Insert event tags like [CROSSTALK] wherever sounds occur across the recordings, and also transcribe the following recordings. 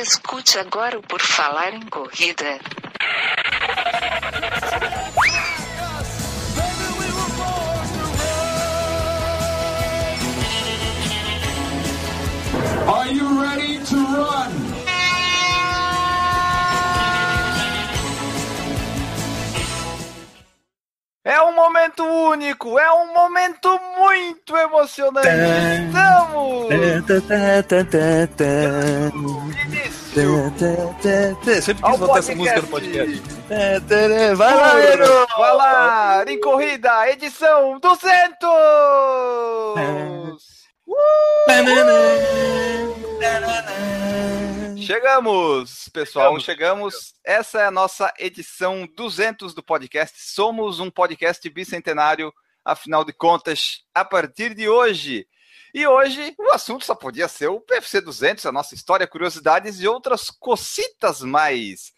Escute agora o Por Falar em Corrida. Are you ready to run? É um momento único, é um momento muito emocionante. Estamos! Sempre quis botar essa música no podcast. Vai lá, Eno! Vai lá! Em corrida, edição 200! Chegamos, pessoal, chegamos. Essa é a nossa edição 200 do podcast. Somos um podcast bicentenário, afinal de contas, a partir de hoje. E hoje o assunto só podia ser o PFC 200, a nossa história, curiosidades e outras cocitas mais.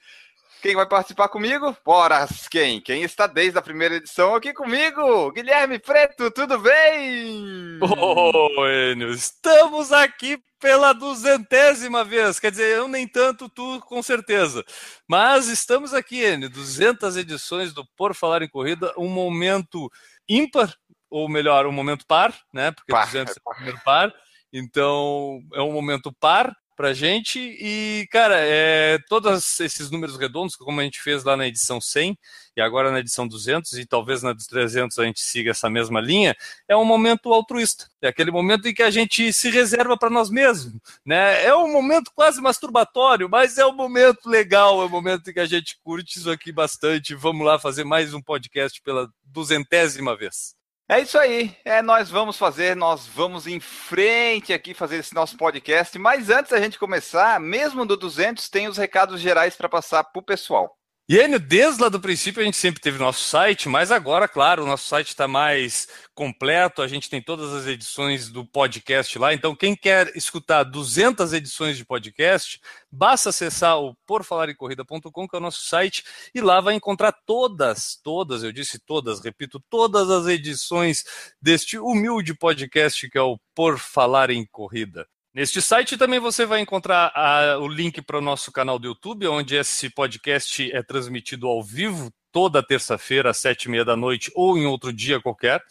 Quem vai participar comigo? Bora, quem? Quem está desde a primeira edição aqui comigo? Guilherme Preto, tudo bem? Ô, Enio, estamos aqui pela duzentésima vez. Quer dizer, eu nem tanto, tu com certeza. Mas estamos aqui, Enio, 200 edições do Por Falar em Corrida, um momento ímpar, ou melhor, um momento par, né? Porque Par, 200 é o primeiro par. Então, é um momento par pra gente e, cara, é, todos esses números redondos, como a gente fez lá na edição 100 e agora na edição 200 e talvez na dos 300 a gente siga essa mesma linha, é um momento altruísta. É aquele momento em que a gente se reserva para nós mesmos, né? É um momento quase masturbatório, mas é um momento legal, é um momento em que a gente curte isso aqui bastante. Vamos lá fazer mais um podcast pela duzentésima vez. É isso aí, é nós vamos fazer, nós vamos em frente aqui fazer esse nosso podcast, mas antes da gente começar, mesmo do 200 tem os recados gerais para passar pro pessoal. E Enio, desde lá do princípio a gente sempre teve nosso site, mas agora, claro, o nosso site está mais completo, a gente tem todas as edições do podcast lá, então quem quer escutar 200 edições de podcast, basta acessar o porfalarecorrida.com, que é o nosso site, e lá vai encontrar todas, todas, eu disse todas, repito, todas as edições deste humilde podcast que é o Por Falar em Corrida. Neste site também você vai encontrar a- o link para o nosso canal do YouTube, onde esse podcast é transmitido ao vivo toda terça-feira às sete e meia da noite ou em outro dia qualquer.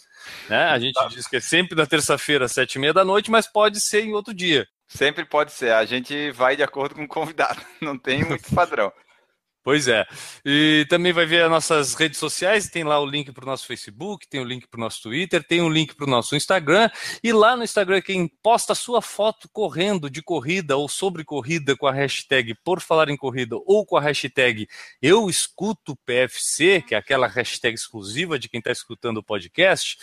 Né? A gente diz que é sempre na terça-feira às sete e meia da noite, mas pode ser em outro dia. Sempre pode ser, a gente vai de acordo com o convidado, [LAUGHS] não tem muito padrão. Pois é. E também vai ver as nossas redes sociais, tem lá o link para o nosso Facebook, tem o link para o nosso Twitter, tem o link para o nosso Instagram. E lá no Instagram, quem posta a sua foto correndo de corrida ou sobre corrida com a hashtag por falar em corrida ou com a hashtag eu escuto PFC, que é aquela hashtag exclusiva de quem está escutando o podcast,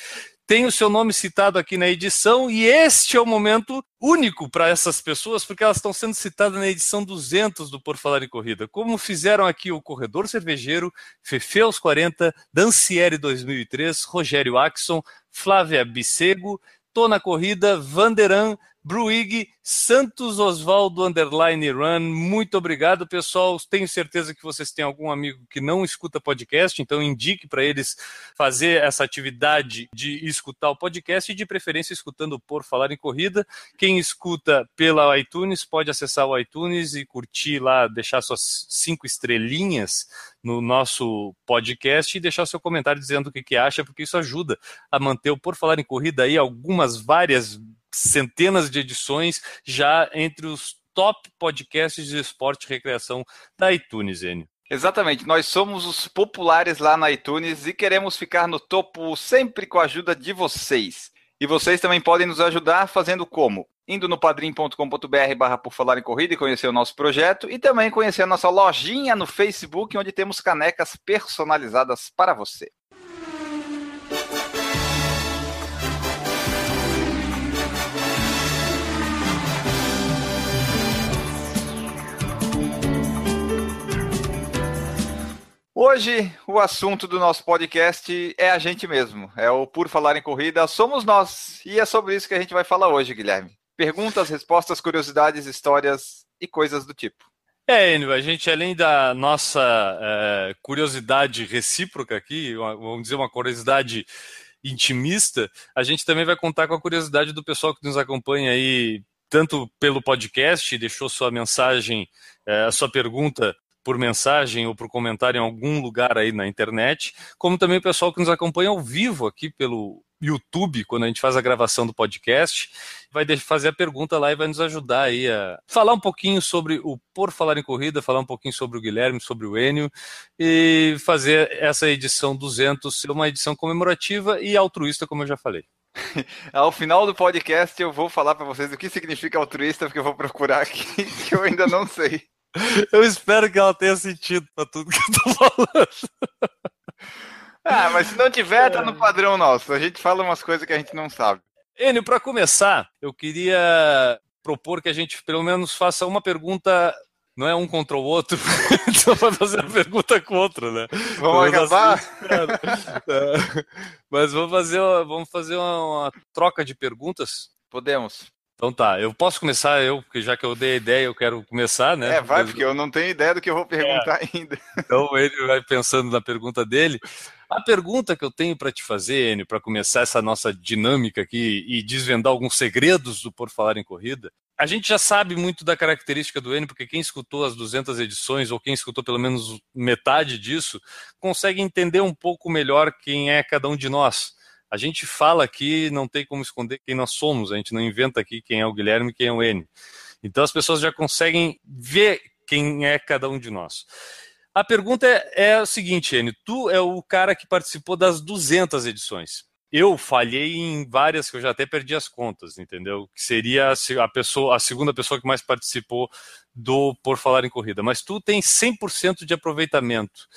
tem o seu nome citado aqui na edição e este é o momento único para essas pessoas, porque elas estão sendo citadas na edição 200 do Por Falar em Corrida, como fizeram aqui o Corredor Cervejeiro, Fefe aos 40, Dancieri 2003, Rogério Axon, Flávia Bicego, Tô na Corrida, Vanderan, Bruig, Santos Osvaldo Underline Run. Muito obrigado, pessoal. Tenho certeza que vocês têm algum amigo que não escuta podcast, então indique para eles fazer essa atividade de escutar o podcast e, de preferência, escutando por falar em corrida. Quem escuta pela iTunes pode acessar o iTunes e curtir lá, deixar suas cinco estrelinhas no nosso podcast e deixar seu comentário dizendo o que, que acha, porque isso ajuda a manter o Por Falar em Corrida aí algumas várias centenas de edições já entre os top podcasts de esporte e recreação da iTunes, Enio. Exatamente, nós somos os populares lá na iTunes e queremos ficar no topo sempre com a ajuda de vocês. E vocês também podem nos ajudar fazendo como? Indo no padrim.com.br barra por falar em corrida e conhecer o nosso projeto e também conhecer a nossa lojinha no Facebook, onde temos canecas personalizadas para você. Hoje, o assunto do nosso podcast é a gente mesmo. É o Por Falar em Corrida, somos nós. E é sobre isso que a gente vai falar hoje, Guilherme. Perguntas, respostas, curiosidades, histórias e coisas do tipo. É, Enio, a gente, além da nossa é, curiosidade recíproca aqui, vamos dizer, uma curiosidade intimista, a gente também vai contar com a curiosidade do pessoal que nos acompanha aí tanto pelo podcast, deixou sua mensagem, é, a sua pergunta por mensagem ou por comentário em algum lugar aí na internet, como também o pessoal que nos acompanha ao vivo aqui pelo YouTube, quando a gente faz a gravação do podcast, vai fazer a pergunta lá e vai nos ajudar aí a falar um pouquinho sobre o Por Falar em Corrida, falar um pouquinho sobre o Guilherme, sobre o Enio e fazer essa edição 200 ser uma edição comemorativa e altruísta, como eu já falei. [LAUGHS] Ao final do podcast eu vou falar para vocês o que significa altruísta, porque eu vou procurar aqui, [LAUGHS] que eu ainda não sei. Eu espero que ela tenha sentido para tudo que eu tô falando. Ah, mas se não tiver, tá no é. padrão nosso. A gente fala umas coisas que a gente não sabe. Enio, para começar, eu queria propor que a gente pelo menos faça uma pergunta, não é um contra o outro, [LAUGHS] só para fazer a pergunta outro, né? Vamos acabar? Assim, é. Mas vamos fazer, vamos fazer uma, uma troca de perguntas. Podemos. Então tá, eu posso começar eu, porque já que eu dei a ideia, eu quero começar, né? É, vai, porque eu não tenho ideia do que eu vou perguntar é. ainda. [LAUGHS] Então ele vai pensando na pergunta dele. A pergunta que eu tenho para te fazer, Enio, para começar essa nossa dinâmica aqui e desvendar alguns segredos do Por Falar em Corrida, a gente já sabe muito da característica do Enio, porque quem escutou as 200 edições, ou quem escutou pelo menos metade disso, consegue entender um pouco melhor quem é cada um de nós a gente fala aqui, não tem como esconder quem nós somos, a gente não inventa aqui quem é o Guilherme e quem é o N. Então as pessoas já conseguem ver quem é cada um de nós. A pergunta é, é o seguinte, N, tu é o cara que participou das 200 edições. Eu falhei em várias que eu já até perdi as contas, entendeu? Que seria a pessoa, a segunda pessoa que mais participou do Por Falar em Corrida. Mas tu tem 100% de aproveitamento.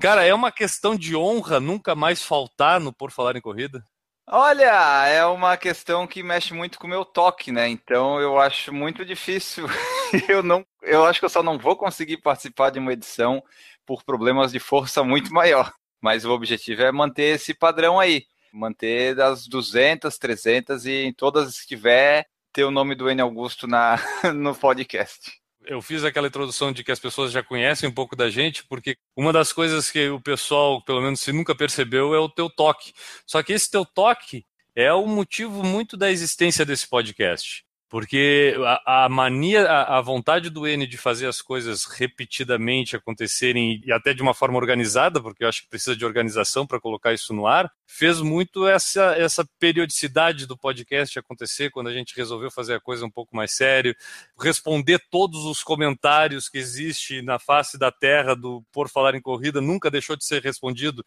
Cara, é uma questão de honra nunca mais faltar no Por Falar em Corrida? Olha, é uma questão que mexe muito com o meu toque, né? Então eu acho muito difícil. [LAUGHS] eu não, eu acho que eu só não vou conseguir participar de uma edição por problemas de força muito maior. Mas o objetivo é manter esse padrão aí, manter das 200, 300 e em todas que tiver ter o nome do N Augusto na [LAUGHS] no podcast eu fiz aquela introdução de que as pessoas já conhecem um pouco da gente, porque uma das coisas que o pessoal, pelo menos se nunca percebeu, é o teu toque. Só que esse teu toque é o motivo muito da existência desse podcast. Porque a, a mania, a, a, vontade do N de fazer as coisas repetidamente acontecerem e até de uma forma organizada, porque eu acho que precisa de organização para colocar isso no ar, fez muito essa, essa periodicidade do podcast acontecer quando a gente resolveu fazer a coisa um pouco mais sério, responder todos os comentários que existe na face da terra do Por Falar em Corrida nunca deixou de ser respondido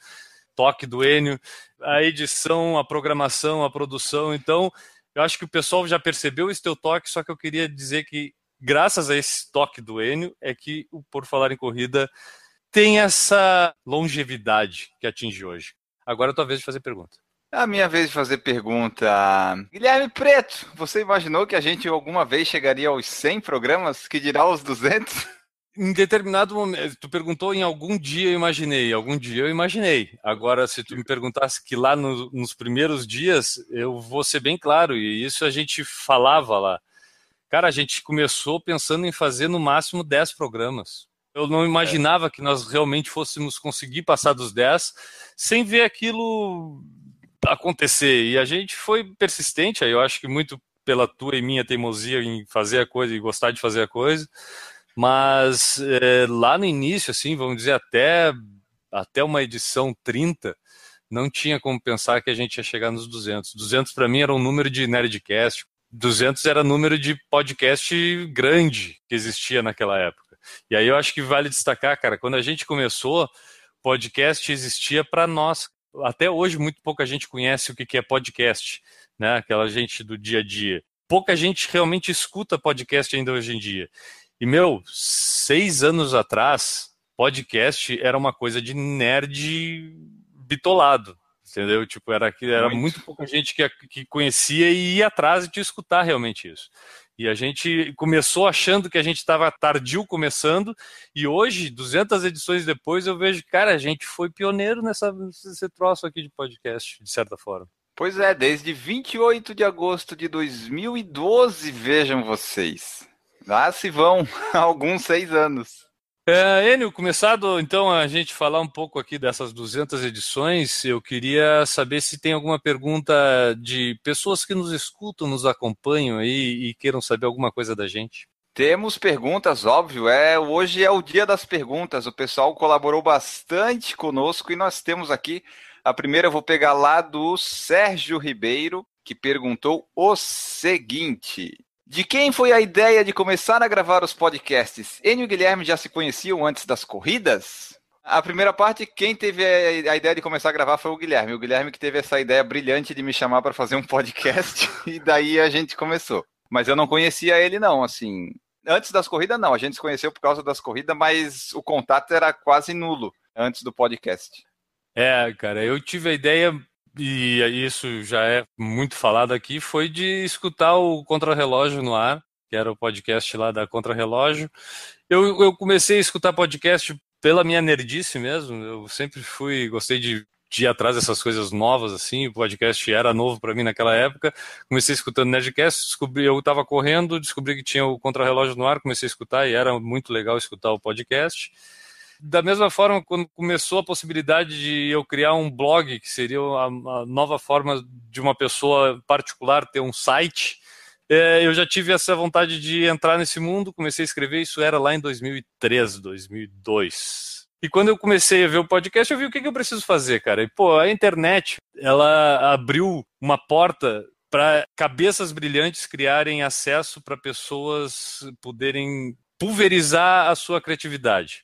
toque do Enio, a edição, a programação, a produção. Então, eu acho que o pessoal já percebeu esse teu toque, só que eu queria dizer que, graças a esse toque do Enio, é que o Por Falar em Corrida tem essa longevidade que atinge hoje. Agora é a tua vez de fazer pergunta. É a minha vez de fazer pergunta. Guilherme Preto, você imaginou que a gente alguma vez chegaria aos 100 programas, que dirá aos 200? Em determinado momento, tu perguntou em algum dia eu imaginei, algum dia eu imaginei. Agora, se tu me perguntasse que lá no, nos primeiros dias, eu vou ser bem claro, e isso a gente falava lá. Cara, a gente começou pensando em fazer no máximo 10 programas. Eu não imaginava que nós realmente fôssemos conseguir passar dos 10 sem ver aquilo acontecer. E a gente foi persistente, aí eu acho que muito pela tua e minha teimosia em fazer a coisa e gostar de fazer a coisa. Mas é, lá no início, assim, vamos dizer, até, até uma edição 30, não tinha como pensar que a gente ia chegar nos 200. 200 para mim era um número de Nerdcast, 200 era número de podcast grande que existia naquela época. E aí eu acho que vale destacar, cara, quando a gente começou, podcast existia para nós. Até hoje, muito pouca gente conhece o que é podcast, né? Aquela gente do dia a dia. Pouca gente realmente escuta podcast ainda hoje em dia. E, meu, seis anos atrás, podcast era uma coisa de nerd bitolado. Entendeu? Tipo, era, era muito, muito pouca gente que, que conhecia e ia atrás e te escutar realmente isso. E a gente começou achando que a gente estava tardio começando, e hoje, 200 edições depois, eu vejo, cara, a gente foi pioneiro nessa, nesse troço aqui de podcast, de certa forma. Pois é, desde 28 de agosto de 2012, vejam vocês. Lá se vão [LAUGHS] alguns seis anos. É, Enio, começado então a gente falar um pouco aqui dessas 200 edições, eu queria saber se tem alguma pergunta de pessoas que nos escutam, nos acompanham aí e queiram saber alguma coisa da gente. Temos perguntas, óbvio. É, hoje é o dia das perguntas. O pessoal colaborou bastante conosco e nós temos aqui a primeira eu vou pegar lá do Sérgio Ribeiro, que perguntou o seguinte: De quem foi a ideia de começar a gravar os podcasts? Enio e Guilherme já se conheciam antes das corridas? A primeira parte, quem teve a ideia de começar a gravar foi o Guilherme. O Guilherme que teve essa ideia brilhante de me chamar para fazer um podcast [LAUGHS] e daí a gente começou. Mas eu não conhecia ele não, assim. Antes das corridas não, a gente se conheceu por causa das corridas, mas o contato era quase nulo antes do podcast. É, cara, eu tive a ideia e isso já é muito falado aqui, foi de escutar o Contra-Relógio no ar, que era o podcast lá da Contra-Relógio. Eu, eu comecei a escutar podcast pela minha nerdice mesmo, eu sempre fui, gostei de de ir atrás dessas coisas novas, assim, o podcast era novo para mim naquela época, comecei escutando Nerdcast, descobri, eu estava correndo, descobri que tinha o Contra-Relógio no ar, comecei a escutar e era muito legal escutar o podcast. Da mesma forma, quando começou a possibilidade de eu criar um blog, que seria a, a nova forma de uma pessoa particular ter um site, é, eu já tive essa vontade de entrar nesse mundo, comecei a escrever, isso era lá em 2003, 2002. E quando eu comecei a ver o podcast, eu vi o que, que eu preciso fazer, cara. E, pô, a internet, ela abriu uma porta para cabeças brilhantes criarem acesso para pessoas poderem pulverizar a sua criatividade.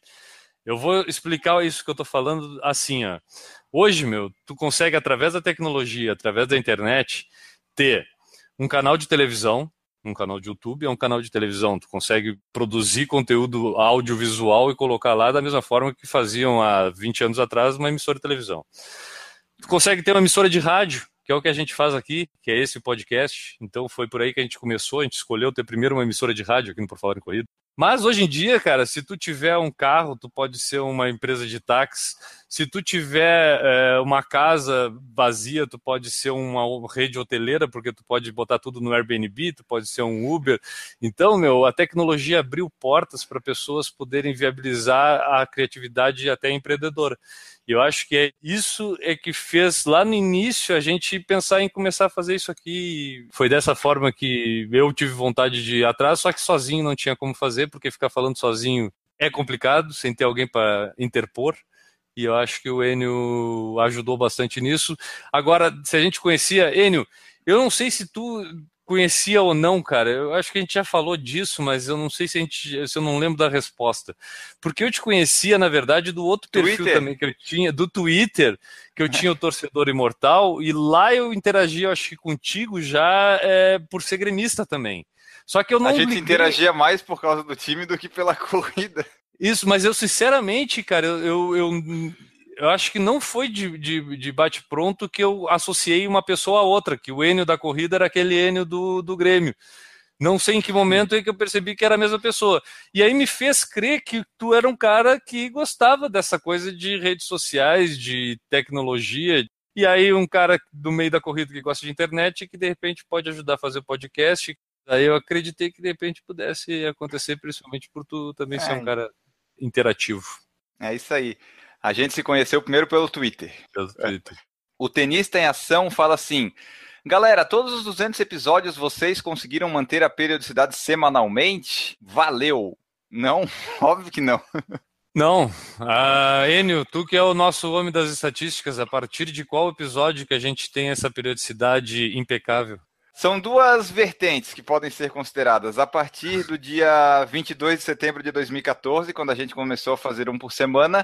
Eu vou explicar isso que eu estou falando assim, ó. Hoje, meu, tu consegue através da tecnologia, através da internet, ter um canal de televisão, um canal de YouTube, é um canal de televisão. Tu consegue produzir conteúdo audiovisual e colocar lá da mesma forma que faziam há 20 anos atrás uma emissora de televisão. Tu consegue ter uma emissora de rádio, que é o que a gente faz aqui, que é esse podcast. Então foi por aí que a gente começou, a gente escolheu ter primeiro uma emissora de rádio aqui no Por Falar em Corrida. Mas hoje em dia, cara, se tu tiver um carro, tu pode ser uma empresa de táxi. Se tu tiver é, uma casa vazia, tu pode ser uma rede hoteleira, porque tu pode botar tudo no Airbnb, tu pode ser um Uber. Então, meu, a tecnologia abriu portas para pessoas poderem viabilizar a criatividade até empreendedora. E eu acho que é isso é que fez lá no início a gente pensar em começar a fazer isso aqui. Foi dessa forma que eu tive vontade de ir atrás, só que sozinho não tinha como fazer, porque ficar falando sozinho é complicado, sem ter alguém para interpor. E eu acho que o Enio ajudou bastante nisso. Agora, se a gente conhecia, Enio, eu não sei se tu conhecia ou não, cara. Eu acho que a gente já falou disso, mas eu não sei se a gente, se eu não lembro da resposta. Porque eu te conhecia, na verdade, do outro perfil Twitter. também que eu tinha, do Twitter, que eu tinha o Torcedor Imortal, e lá eu interagia, acho que contigo já é, por ser gremista também. Só que eu não. A gente liguei... interagia mais por causa do time do que pela [LAUGHS] corrida. Isso, mas eu sinceramente, cara, eu, eu, eu acho que não foi de, de, de bate-pronto que eu associei uma pessoa a outra, que o Enio da corrida era aquele Enio do, do Grêmio. Não sei em que momento é que eu percebi que era a mesma pessoa. E aí me fez crer que tu era um cara que gostava dessa coisa de redes sociais, de tecnologia. E aí um cara do meio da corrida que gosta de internet que de repente pode ajudar a fazer o podcast. Aí eu acreditei que de repente pudesse acontecer, principalmente por tu também é. ser um é. cara interativo. É isso aí. A gente se conheceu primeiro pelo Twitter. Pelo Twitter. O Tenista em Ação fala assim: Galera, todos os 200 episódios vocês conseguiram manter a periodicidade semanalmente? Valeu! Não? [LAUGHS] Óbvio que não. Não. Uh, Enio, tu que é o nosso homem das estatísticas, a partir de qual episódio que a gente tem essa periodicidade impecável? São duas vertentes que podem ser consideradas. A partir do dia 22 de setembro de 2014, quando a gente começou a fazer um por semana,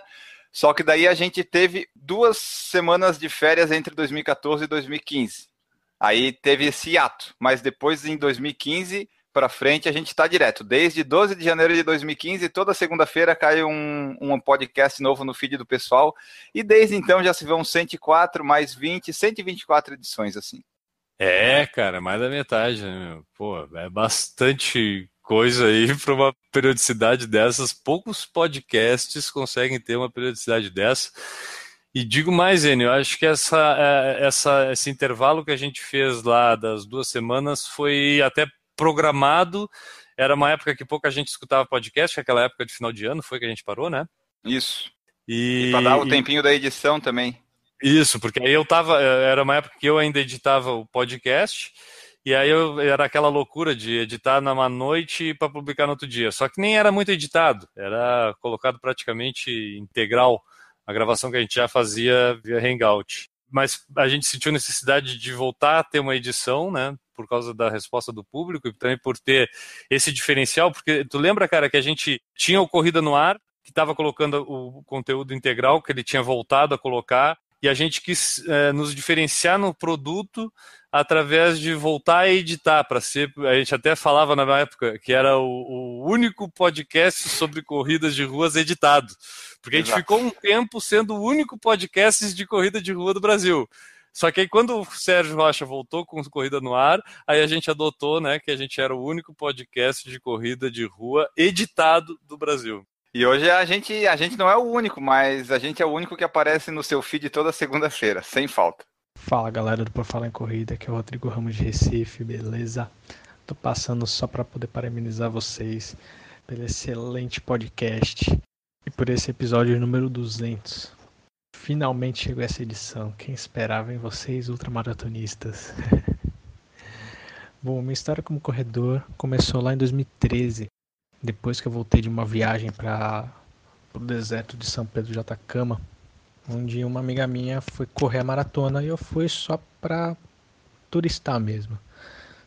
só que daí a gente teve duas semanas de férias entre 2014 e 2015. Aí teve esse ato, mas depois em 2015 para frente a gente está direto. Desde 12 de janeiro de 2015, toda segunda-feira cai um, um podcast novo no feed do pessoal. E desde então já se vão 104 mais 20, 124 edições assim. É, cara, mais da metade, né, meu? Pô, é bastante coisa aí para uma periodicidade dessas. Poucos podcasts conseguem ter uma periodicidade dessa. E digo mais, Enio, acho que essa, é, essa, esse intervalo que a gente fez lá das duas semanas foi até programado era uma época que pouca gente escutava podcast, aquela época de final de ano foi que a gente parou, né? Isso. E, e para dar o tempinho da edição também. Isso, porque aí eu tava, era uma época que eu ainda editava o podcast, e aí eu, era aquela loucura de editar numa noite para publicar no outro dia. Só que nem era muito editado, era colocado praticamente integral a gravação que a gente já fazia via Hangout. Mas a gente sentiu necessidade de voltar a ter uma edição, né? Por causa da resposta do público e também por ter esse diferencial, porque tu lembra, cara, que a gente tinha o Corrida no Ar, que estava colocando o conteúdo integral que ele tinha voltado a colocar, e a gente quis é, nos diferenciar no produto através de voltar a editar para ser. A gente até falava na época que era o, o, único podcast sobre corridas de ruas editado, porque a gente ficou um tempo sendo o único podcast de corrida de rua do Brasil. Só que aí quando o Sérgio Rocha voltou com Corrida no Ar, aí a gente adotou, né, que a gente era o único podcast de corrida de rua editado do Brasil. E hoje a gente, a gente não é o único, mas a gente é o único que aparece no seu feed toda segunda-feira, sem falta. Fala galera do Por Falar em Corrida, aqui é o Rodrigo Ramos de Recife, beleza? Tô passando só para poder parabenizar vocês pelo excelente podcast e por esse episódio número 200. Finalmente chegou essa edição, quem esperava em vocês ultramaratonistas? [LAUGHS] Bom, minha história como corredor começou lá em 2013, depois que eu voltei de uma viagem para o deserto de São Pedro de Atacama, onde uma amiga minha foi correr a maratona e eu fui só para turistar mesmo.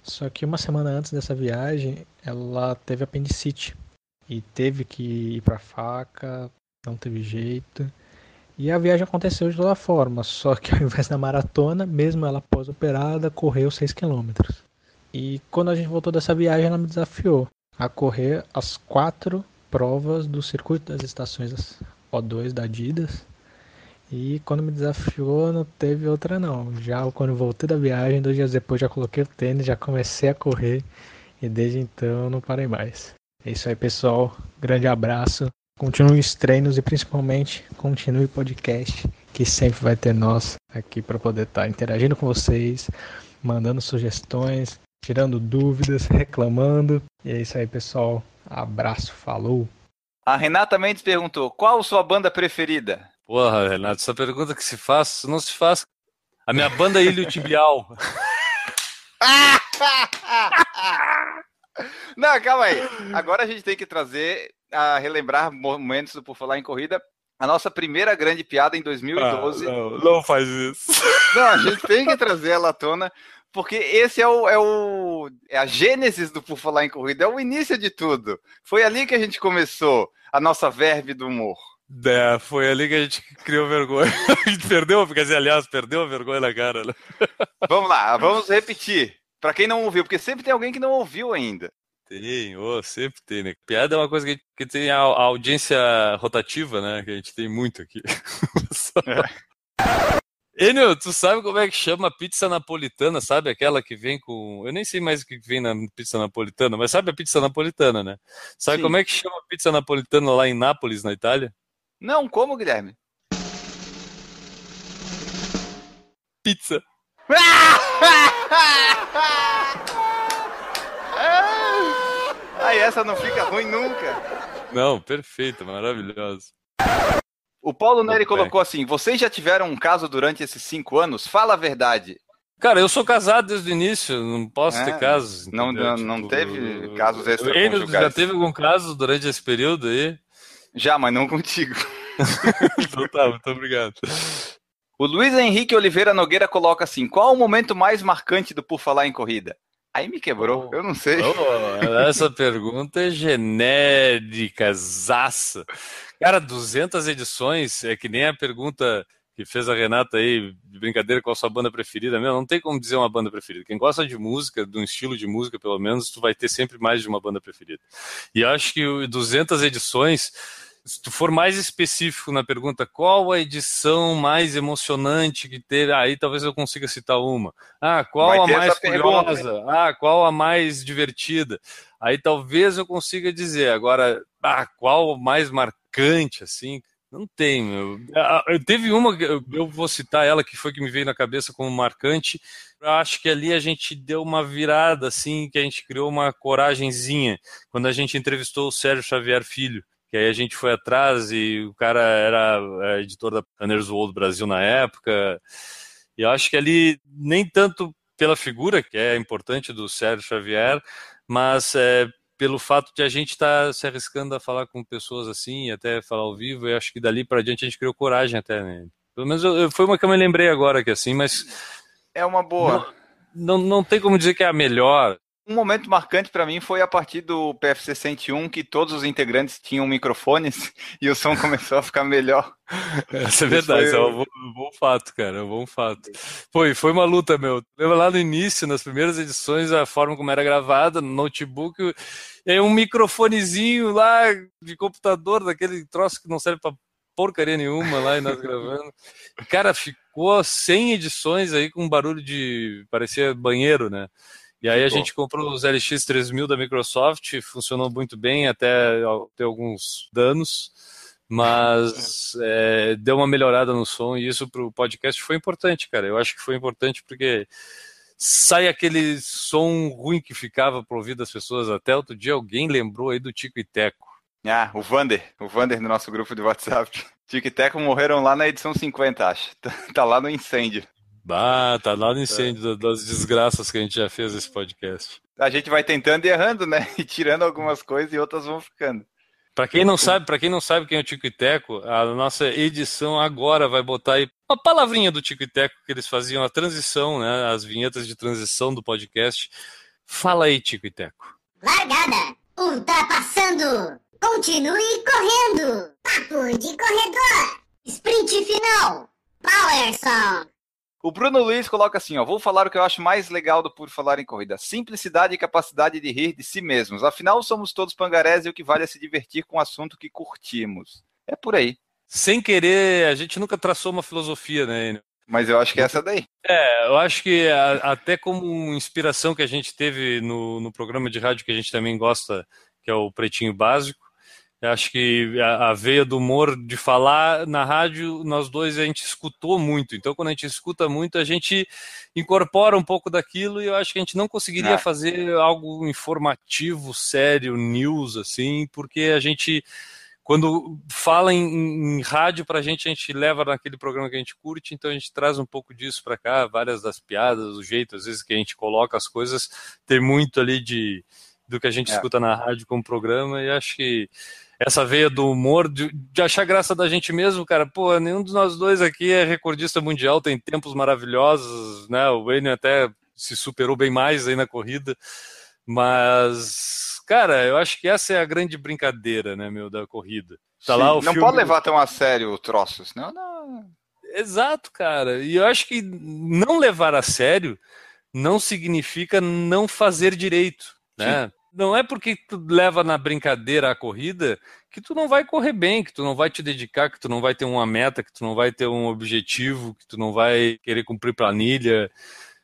Só que uma semana antes dessa viagem, ela teve apendicite e teve que ir para faca, não teve jeito. E a viagem aconteceu de toda forma, só que ao invés da maratona, mesmo ela pós-operada, correu 6 km. E quando a gente voltou dessa viagem, ela me desafiou a correr as quatro provas do circuito das estações O2 da Adidas. E quando me desafiou, não teve outra não. Já quando voltei da viagem, dois dias depois já coloquei o tênis, já comecei a correr e desde então não parei mais. É isso aí, pessoal. Grande abraço. Continue os treinos e principalmente continue o podcast, que sempre vai ter nós aqui para poder estar tá interagindo com vocês, mandando sugestões, tirando dúvidas, [LAUGHS] reclamando. E é isso aí, pessoal. Abraço, falou. A Renata Mendes perguntou: qual sua banda preferida? Porra, Renato, essa pergunta que se faz, não se faz. A minha banda é Ilho Tibial. [LAUGHS] não, calma aí. Agora a gente tem que trazer, a relembrar momentos do Por Falar em Corrida. A nossa primeira grande piada em 2012. Ah, não, não faz isso. Não, a gente tem que trazer ela à tona, porque esse é o, é o é a gênesis do Por Falar em Corrida, é o início de tudo. Foi ali que a gente começou a nossa verve do humor. É, foi ali que a gente [LAUGHS] criou vergonha. [LAUGHS] A gente perdeu, quer dizer, aliás, perdeu a vergonha na cara. Né? [LAUGHS] Vamos lá, vamos repetir. Para quem não ouviu, porque sempre tem alguém que não ouviu ainda. Tem, oh, sempre tem, né? Piada é uma coisa que, que tem a, a, audiência rotativa, né? Que a gente tem muito aqui. É. Enio, tu sabe como é que chama pizza napolitana, sabe? Aquela que vem com. Eu nem sei mais o que vem na pizza napolitana, mas sabe a pizza napolitana, né? Sabe Sim. como é que chama pizza napolitana lá em Nápoles, na Itália? Não, como, Guilherme? Pizza. [LAUGHS] Aí essa não fica ruim nunca. Não, perfeito, maravilhoso. O Paulo Neri colocou assim: vocês já tiveram um caso durante esses cinco anos? Fala a verdade. Cara, eu sou casado desde o início, não posso é, ter casos. Não, não, não tipo, teve casos extraconjugais. Já teve algum caso durante esse período aí? Já, mas não contigo. [LAUGHS] então tá, muito obrigado. O Luiz Henrique Oliveira Nogueira coloca assim: qual o momento mais marcante do Por Falar em Corrida? Aí me quebrou, eu não sei. Oh, essa pergunta é genérica, zaça. Cara, 200 edições é que nem a pergunta que fez a Renata aí, de brincadeira, qual a sua banda preferida, meu, não tem como dizer uma banda preferida. Quem gosta de música, de um estilo de música, pelo menos, tu vai ter sempre mais de uma banda preferida. E acho que 200 edições, se tu for mais específico na pergunta, qual a edição mais emocionante que teve, aí talvez eu consiga citar uma. Ah, qual a mais curiosa? Ah, qual a mais divertida? Aí talvez eu consiga dizer. Agora, ah, qual mais marcante, assim? Não tem, meu. Teve uma, eu vou citar ela, que foi que me veio na cabeça como marcante. Eu acho que ali a gente deu uma virada, assim, que a gente criou uma coragenzinha, quando a gente entrevistou o Sérgio Xavier Filho. Que aí a gente foi atrás e o cara era é, editor da Runners World Brasil na época. E eu acho que ali, nem tanto pela figura, que é importante do Sérgio Xavier, mas é, pelo fato de a gente estar tá se arriscando a falar com pessoas assim, até falar ao vivo, eu acho que dali para diante a gente criou coragem até, né? Pelo menos eu, foi uma que eu me lembrei agora que assim, mas é uma boa. Não, não, não tem como dizer que é a melhor, um momento marcante para mim foi a partir do PFC 101 que todos os integrantes tinham microfones [LAUGHS] e o som começou a ficar melhor. Isso é verdade, isso foi... é um bom, bom, fato, cara, é um bom fato. Foi, foi uma luta, meu. Lembra lá no início, nas primeiras edições, a forma como era gravada, no notebook, e aí um microfonezinho lá de computador, daquele troço que não serve para porcaria nenhuma lá e nós gravando. Cara, ficou 100 edições aí com barulho de. parecia banheiro, né? E aí a gente comprou os LX 3000 da Microsoft, funcionou muito bem até ter alguns danos, mas [LAUGHS] é, deu uma melhorada no som e isso para o podcast foi importante, cara. Eu acho que foi importante porque sai aquele som ruim que ficava para ouvir das pessoas. Até outro dia alguém lembrou aí do Tico e Teco. Ah, o Vander, o Vander no nosso grupo de WhatsApp. [LAUGHS] Tico e Teco morreram lá na edição 50, acho. [LAUGHS] Tá lá no incêndio. Ah, tá lá no incêndio é. das desgraças que a gente já fez esse podcast. A gente vai tentando e errando, né? [LAUGHS] E tirando algumas coisas e outras vão ficando. Para quem não sabe, para quem não sabe quem é o Tico e Teco, a nossa edição agora vai botar aí uma palavrinha do Tico e Teco que eles faziam a transição, né? As vinhetas de transição do podcast. Fala aí, Tico e Teco. Largada, ultrapassando, continue correndo, papo de corredor, sprint final, power song. O Bruno Luiz coloca assim, ó, vou falar o que eu acho mais legal do Por Falar em Corrida. Simplicidade e capacidade de rir de si mesmos. Afinal, somos todos pangarés e o que vale é se divertir com o assunto que curtimos. É por aí. Sem querer, a gente nunca traçou uma filosofia, né, Enio? Mas eu acho que é essa daí. É, eu acho que a, até como inspiração que a gente teve no, no programa de rádio que a gente também gosta, que é o Pretinho Básico, acho que a, a, veia do humor de falar na rádio, nós dois a gente escutou muito. Então, quando a gente escuta muito, a gente incorpora um pouco daquilo e eu acho que a gente não conseguiria é. fazer algo informativo, sério, news, assim, porque a gente, quando fala em, em rádio para a gente, a gente leva naquele programa que a gente curte, então a gente traz um pouco disso para cá, várias das piadas, o jeito, às vezes, que a gente coloca as coisas, tem muito ali de do que a gente é. escuta na rádio como programa e acho que essa veia do humor, de, de, achar graça da gente mesmo, cara. Pô, nenhum dos nós dois aqui é recordista mundial, tem tempos maravilhosos, né? O Wayne até se superou bem mais aí na corrida, mas, cara, eu acho que essa é a grande brincadeira, né, meu, da corrida. Tá Sim, lá o não filme... pode levar tão a sério o troço, senão não. Exato, cara. E eu acho que não levar a sério não significa não fazer direito, né? Sim não é porque tu leva na brincadeira a corrida que tu não vai correr bem, que tu não vai te dedicar, que tu não vai ter uma meta, que tu não vai ter um objetivo, que tu não vai querer cumprir planilha,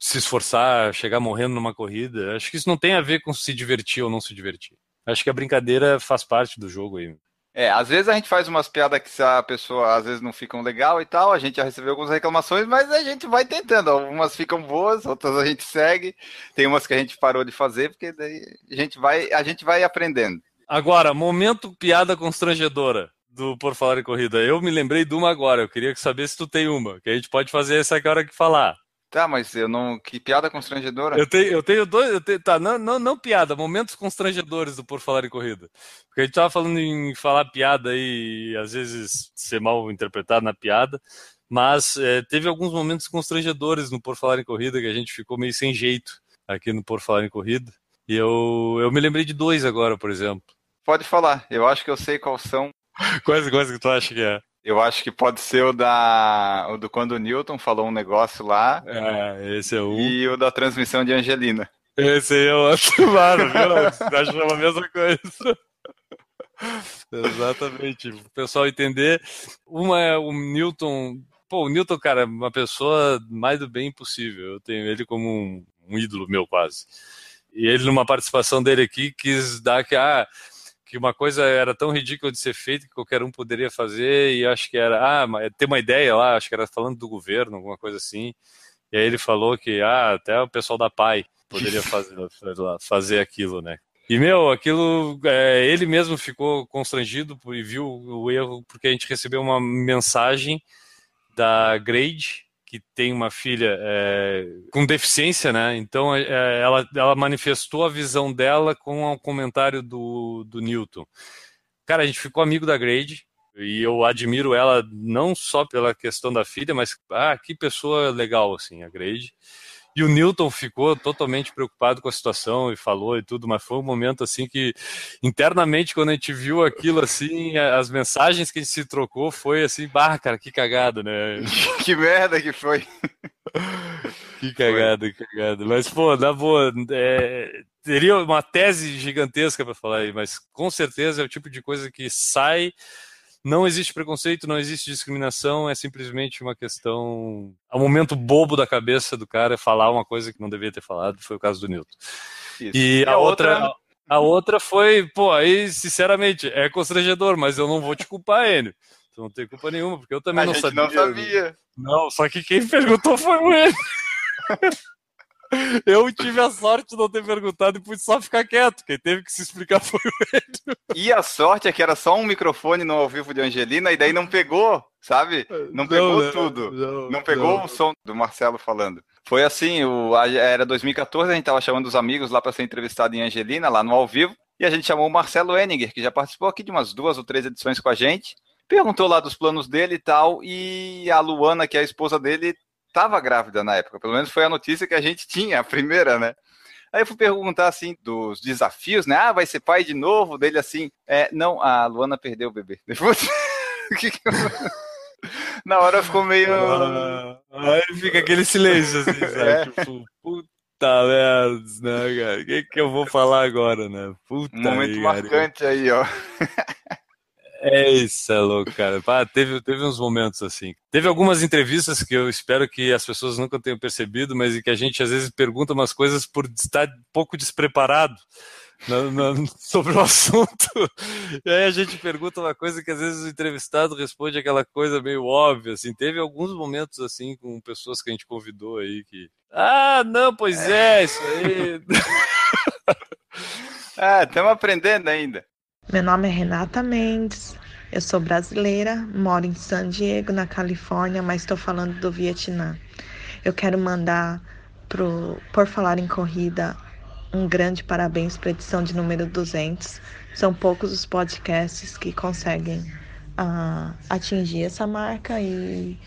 se esforçar, chegar morrendo numa corrida. Acho que isso não tem a ver com se divertir ou não se divertir. Acho que a brincadeira faz parte do jogo aí. É, às vezes a gente faz umas piadas que a pessoa às vezes não ficam legal e tal, a gente já recebeu algumas reclamações, mas a gente vai tentando. Algumas ficam boas, outras a gente segue. Tem umas que a gente parou de fazer, porque daí a gente vai, a gente vai aprendendo. Agora, momento piada constrangedora do Por Falar em Corrida. Eu me lembrei de uma agora, eu queria saber se tu tem uma, que a gente pode fazer essa hora que falar. Tá, mas eu não. Que piada constrangedora. Eu tenho, eu tenho dois. Eu tenho, tá, não, não, não piada, momentos constrangedores do Por Falar em Corrida. Porque a gente tava falando em falar piada e às vezes ser mal interpretado na piada. Mas é, teve alguns momentos constrangedores no Por Falar em Corrida que a gente ficou meio sem jeito aqui no Por Falar em Corrida. E eu, eu me lembrei de dois agora, por exemplo. Pode falar, eu acho que eu sei quais são. [LAUGHS] quais coisas que tu acha que é? Eu acho que pode ser o da o do quando o Newton falou um negócio lá. É, esse é um. E o da transmissão de Angelina. Esse aí é o outro [LAUGHS] lado, viu? Achou a mesma coisa. Exatamente. O pessoal entender. Uma é o Newton. Pô, o Newton, cara, é uma pessoa mais do bem possível. Eu tenho ele como um, um ídolo meu, quase. E ele, numa participação dele aqui, quis dar que, ah, que uma coisa era tão ridícula de ser feita que qualquer um poderia fazer, e acho que era, ah, ter uma ideia lá, acho que era falando do governo, alguma coisa assim. E aí ele falou que, ah, até o pessoal da PAI poderia [LAUGHS] fazer, fazer aquilo, né? E, meu, aquilo, é, ele mesmo ficou constrangido e viu o erro, porque a gente recebeu uma mensagem da Grade, que tem uma filha é, com deficiência, né? Então é, ela, ela manifestou a visão dela com o um comentário do, do Newton. Cara, a gente ficou amigo da Grade e eu admiro ela não só pela questão da filha, mas ah, que pessoa legal assim, a Grade. E o Newton ficou totalmente preocupado com a situação e falou e tudo, mas foi um momento assim que internamente quando a gente viu aquilo assim, as mensagens que a gente se trocou foi assim, barra, cara, que cagada, né? [LAUGHS] que merda que foi. que cagada, que cagada. Mas pô, na boa, é, teria uma tese gigantesca para falar aí, mas com certeza é o tipo de coisa que sai não existe preconceito, não existe discriminação, é simplesmente uma questão. É um momento bobo da cabeça do cara falar uma coisa que não devia ter falado, foi o caso do Newton. Isso. E, a, a outra. outra... A outra foi, pô, aí, sinceramente, é constrangedor, mas eu não vou te culpar, Enio. Tu não tem culpa nenhuma, porque eu também a não sabia. não sabia. Não, só que quem perguntou foi o Enio. [LAUGHS] [LAUGHS] Eu tive a sorte de não ter perguntado e pude só ficar quieto. Quem teve que se explicar [LAUGHS] foi o Pedro. E a sorte é que era só um microfone no ao vivo de Angelina e daí não pegou, sabe? Não pegou não, tudo. Não, não pegou não. o som do Marcelo falando. Foi assim, o, era 2014, a gente tava chamando os amigos lá para ser entrevistado em Angelina, lá no ao vivo, e a gente chamou o Marcelo Henninger, que já participou aqui de umas duas ou três edições com a gente. Perguntou lá dos planos dele e tal, e a Luana, que é a esposa dele, estava grávida na época, pelo menos foi a notícia que a gente tinha, a primeira, né? Aí eu fui perguntar assim dos desafios, né? Ah, vai ser pai de novo? Dele assim, é, não, a Luana perdeu o bebê. Depois, [LAUGHS] [LAUGHS] na hora ficou meio. Ah, aí fica aquele silêncio assim, [LAUGHS] sabe? É. Tipo, puta merda, né, cara? O que, que eu vou falar agora, né? Puta um momento aí, marcante aí, ó. É isso, é louco, cara. Pá, teve, teve uns momentos assim. Teve algumas entrevistas que eu espero que as pessoas nunca tenham percebido, mas que a gente às vezes pergunta umas coisas por estar pouco despreparado sobre o assunto. E aí a gente pergunta uma coisa que às vezes o entrevistado responde aquela coisa meio óbvia, assim. Teve alguns momentos assim com pessoas que a gente convidou aí que. Ah, não, pois é, isso aí. [LAUGHS] ah, estamos aprendendo ainda. Meu nome é Renata Mendes, eu sou brasileira, moro em San Diego, na Califórnia, mas estou falando do Vietnã. Eu quero mandar pro Por Falar em Corrida um grande parabéns para a edição de número 200. São poucos os podcasts que conseguem uh, atingir essa marca e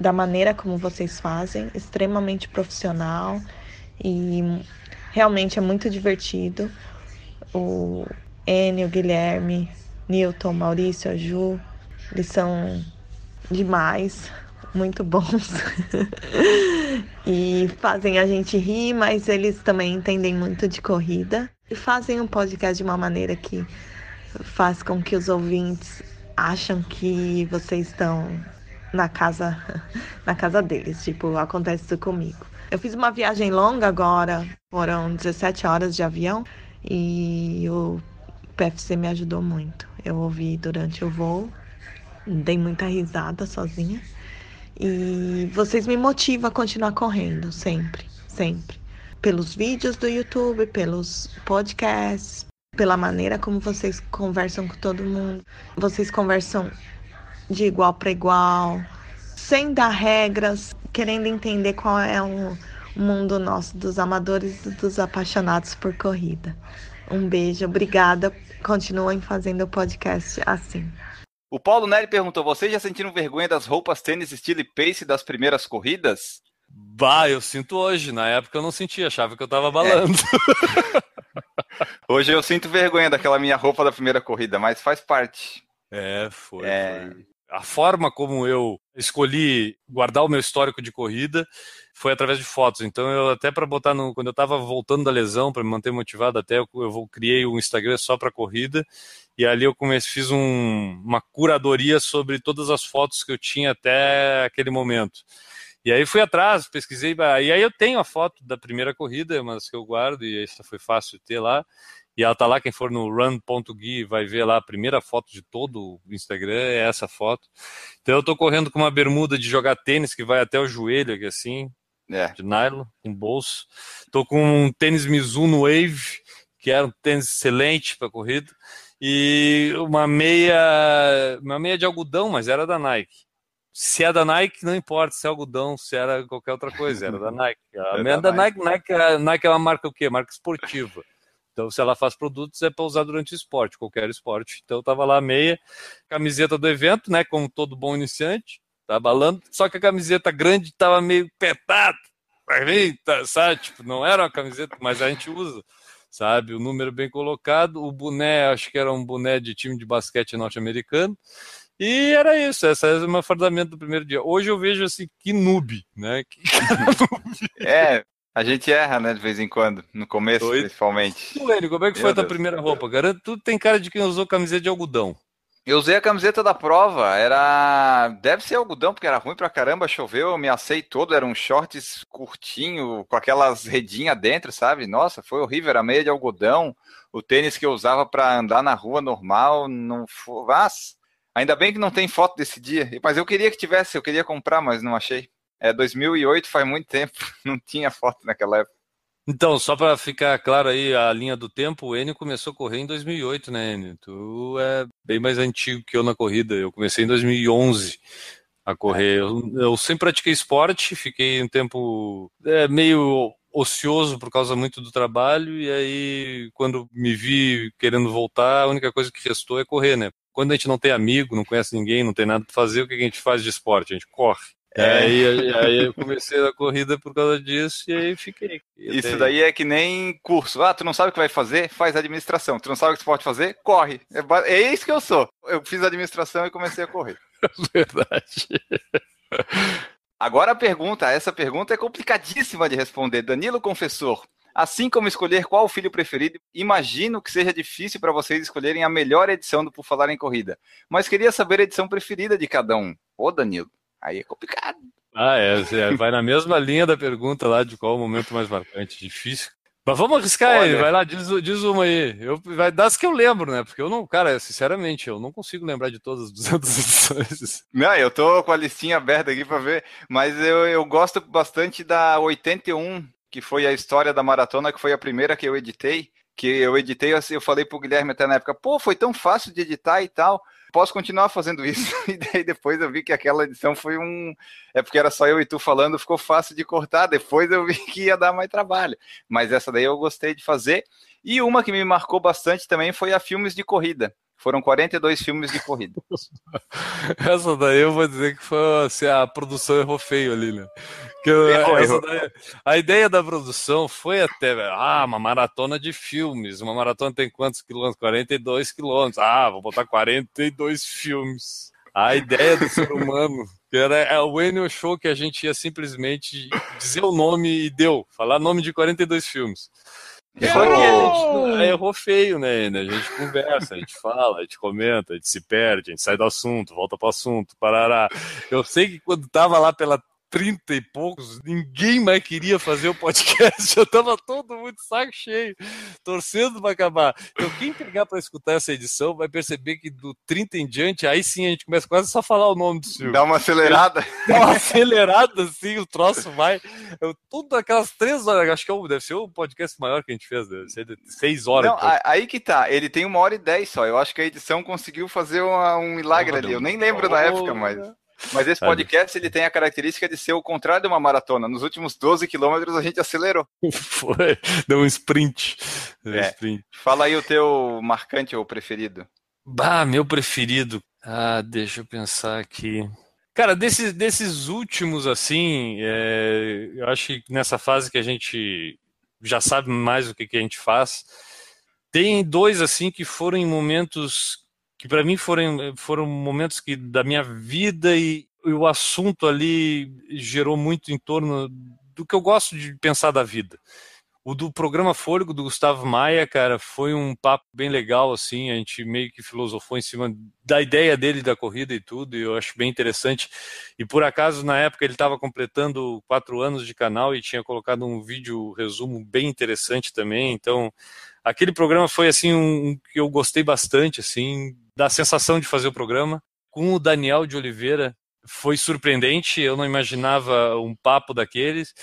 da maneira como vocês fazem, extremamente profissional e realmente é muito divertido. O, Enio, Guilherme, Newton, Maurício, a Ju, eles são demais, [LAUGHS] muito bons. [LAUGHS] e fazem a gente rir, mas eles também entendem muito de corrida. E fazem um podcast de uma maneira que faz com que os ouvintes acham que vocês estão na casa [LAUGHS] na casa deles, tipo, acontece isso comigo. Eu fiz uma viagem longa agora, foram 17 horas de avião e o PFC me ajudou muito. Eu ouvi durante o voo, dei muita risada sozinha. E vocês me motivam a continuar correndo, sempre, sempre. Pelos vídeos do YouTube, pelos podcasts, pela maneira como vocês conversam com todo mundo. Vocês conversam de igual para igual, sem dar regras, querendo entender qual é o mundo nosso dos amadores e dos apaixonados por corrida. Um beijo, obrigada continuem fazendo o podcast assim. O Paulo Nery perguntou: vocês já sentiram vergonha das roupas tênis estilo pace das primeiras corridas? Bah, eu sinto hoje. Na época eu não sentia, achava que eu tava balando. É. [LAUGHS] hoje eu sinto vergonha daquela minha roupa da primeira corrida, mas faz parte. É, foi. É... foi. A forma como eu escolhi guardar o meu histórico de corrida foi através de fotos. Então, eu até para botar no, quando eu estava voltando da lesão para me manter motivado, até eu, eu criei um Instagram só para corrida e ali eu comecei, fiz um, uma curadoria sobre todas as fotos que eu tinha até aquele momento. E aí fui atrás, pesquisei, e aí eu tenho a foto da primeira corrida, mas que eu guardo e essa foi fácil ter lá. E ela tá lá, quem for no run.gui vai ver lá a primeira foto de todo o Instagram, é essa foto. Então eu tô correndo com uma bermuda de jogar tênis que vai até o joelho aqui assim, É. de nylon, com bolso. Tô com um tênis Mizuno Wave, que era um tênis excelente para corrida, e uma meia, uma meia de algodão, mas era da Nike. Se é da Nike, não importa se é algodão, se era qualquer outra coisa, era da [LAUGHS] Nike. A É meia da da Nike, Nike, a Nike é uma marca o quê? Marca esportiva. Então, se ela faz produtos, é para usar durante o esporte, qualquer esporte. Então, tava lá meia, camiseta do evento, né? Como todo bom iniciante, tá balando. Só que a camiseta grande tava meio petada, sabe? Tipo, não era uma camiseta, mas a gente usa, sabe? O número bem colocado, o boné, acho que era um boné de time de basquete norte-americano. E era isso, essa é o meu fardamento do primeiro dia. Hoje eu vejo assim, que noob, né? [LAUGHS] Que É, a gente erra, né, de vez em quando, no começo, Doido. principalmente. Enio, como é que Meu foi a tua primeira roupa? Garanto, tu tem cara de quem usou camiseta de algodão. Eu usei a camiseta da prova, era. Deve ser algodão, porque era ruim pra caramba, choveu, eu me assei todo, era um shorts curtinho, com aquelas redinhas dentro, sabe? Nossa, foi horrível, era meia de algodão, o tênis que eu usava pra andar na rua normal, não foi. Mas, ainda bem que não tem foto desse dia, mas eu queria que tivesse, eu queria comprar, mas não achei. É 2008, faz muito tempo, [LAUGHS] não tinha foto naquela época. Então, só para ficar claro aí a linha do tempo, o Enio começou a correr em 2008, né, Enio? Tu é bem mais antigo que eu na corrida. Eu comecei em 2011 a correr. Eu, eu sempre pratiquei esporte, fiquei um tempo é, meio ocioso por causa muito do trabalho, e aí quando me vi querendo voltar, a única coisa que restou é correr, né? Quando a gente não tem amigo, não conhece ninguém, não tem nada para fazer, o que a gente faz de esporte? A gente corre. É. Aí, aí eu comecei a corrida por causa disso e aí fiquei. E Isso até- daí é que nem curso. Ah, tu não sabe o que vai fazer? Faz administração. Tu não sabe o que tu pode fazer? Corre. É, é isso que eu sou. Eu fiz administração e comecei a correr. [LAUGHS] Verdade. Agora a pergunta, essa pergunta é complicadíssima de responder. Danilo Confessor, assim como escolher qual o filho preferido, imagino que seja difícil para vocês escolherem a melhor edição do Por Falar em Corrida. Mas queria saber a edição preferida de cada um. Ô, Danilo, aí é complicado. Ah, é, é, vai na mesma linha da pergunta lá de qual o momento mais marcante. Difícil. Mas vamos arriscar aí, Olha. vai lá, diz, diz uma aí. Eu, vai, das que eu lembro, né? Porque eu não, cara, sinceramente, eu não consigo lembrar de todas as 200 [LAUGHS] edições. Não, eu tô com a listinha aberta aqui para ver, mas eu, eu gosto bastante da 81, que foi a história da maratona, que foi a primeira que eu editei. Que eu editei, eu falei pro Guilherme até na época, pô, foi tão fácil de editar e tal. Posso continuar fazendo isso? [LAUGHS] E daí depois eu vi que aquela edição foi um. É porque era só eu e tu falando, ficou fácil de cortar. Depois eu [LAUGHS] vi que ia dar mais trabalho. Mas essa daí eu gostei de fazer. E uma que me marcou bastante também foi a filmes de corrida. Foram 42 filmes de corrida. [LAUGHS] Essa daí eu vou dizer que foi assim, a produção errou feio ali, né? Que eu- daí- a ideia da produção foi até, ah, uma maratona de filmes. Uma maratona tem quantos quilômetros? 42 quilômetros. Ah, vou botar 42 filmes. A ideia do ser humano, que era é o Enio Show que a gente ia simplesmente dizer o nome e deu, falar nome de 42 filmes. Só que a gente errou feio, né? A gente conversa, a gente fala, a gente comenta, a gente se perde, a gente sai do assunto, volta pro assunto, parará. Eu sei que quando tava lá pela 30 e poucos, ninguém mais queria fazer o podcast, [LAUGHS] já tava todo mundo de saco cheio, torcendo para acabar. Então, quem pegar para escutar essa edição vai perceber que do 30 em diante, aí sim a gente começa quase só a falar o nome do filme. Dá uma acelerada. [LAUGHS] Dá uma acelerada assim, o troço vai. Eu, tudo aquelas três horas, acho que é o- deve ser o podcast maior que a gente fez, deve ser de seis horas. Não, a- aí que tá. Ele tem uma hora e dez só. Eu acho que a edição conseguiu fazer uma- um milagre ali. Eu nem lembro da época, mas. Mas esse Sabe. podcast ele tem a característica de ser o contrário de uma maratona. Nos últimos 12 quilômetros a gente acelerou. [LAUGHS] Foi, deu um sprint. Deu um É. sprint. Fala aí o teu marcante ou preferido. Bah, meu preferido. Ah, deixa eu pensar aqui. Cara, desses, desses últimos, assim, é, eu acho que nessa fase que a gente já sabe mais o que, que a gente faz, tem dois, assim, que foram em momentos que para mim foram, foram momentos que da minha vida e, e o assunto ali gerou muito em torno do que eu gosto de pensar da vida. O do programa Fôlego do Gustavo Maia, cara, foi um papo bem legal, assim, a gente meio que filosofou em cima da ideia dele da corrida e tudo, e eu acho bem interessante. E por acaso, na época, ele estava completando quatro anos de canal e tinha colocado um vídeo resumo bem interessante também, então Aquele programa foi assim um, um que eu gostei bastante, assim, da sensação de fazer o programa. Com o Daniel de Oliveira foi surpreendente, eu não imaginava um papo daqueles.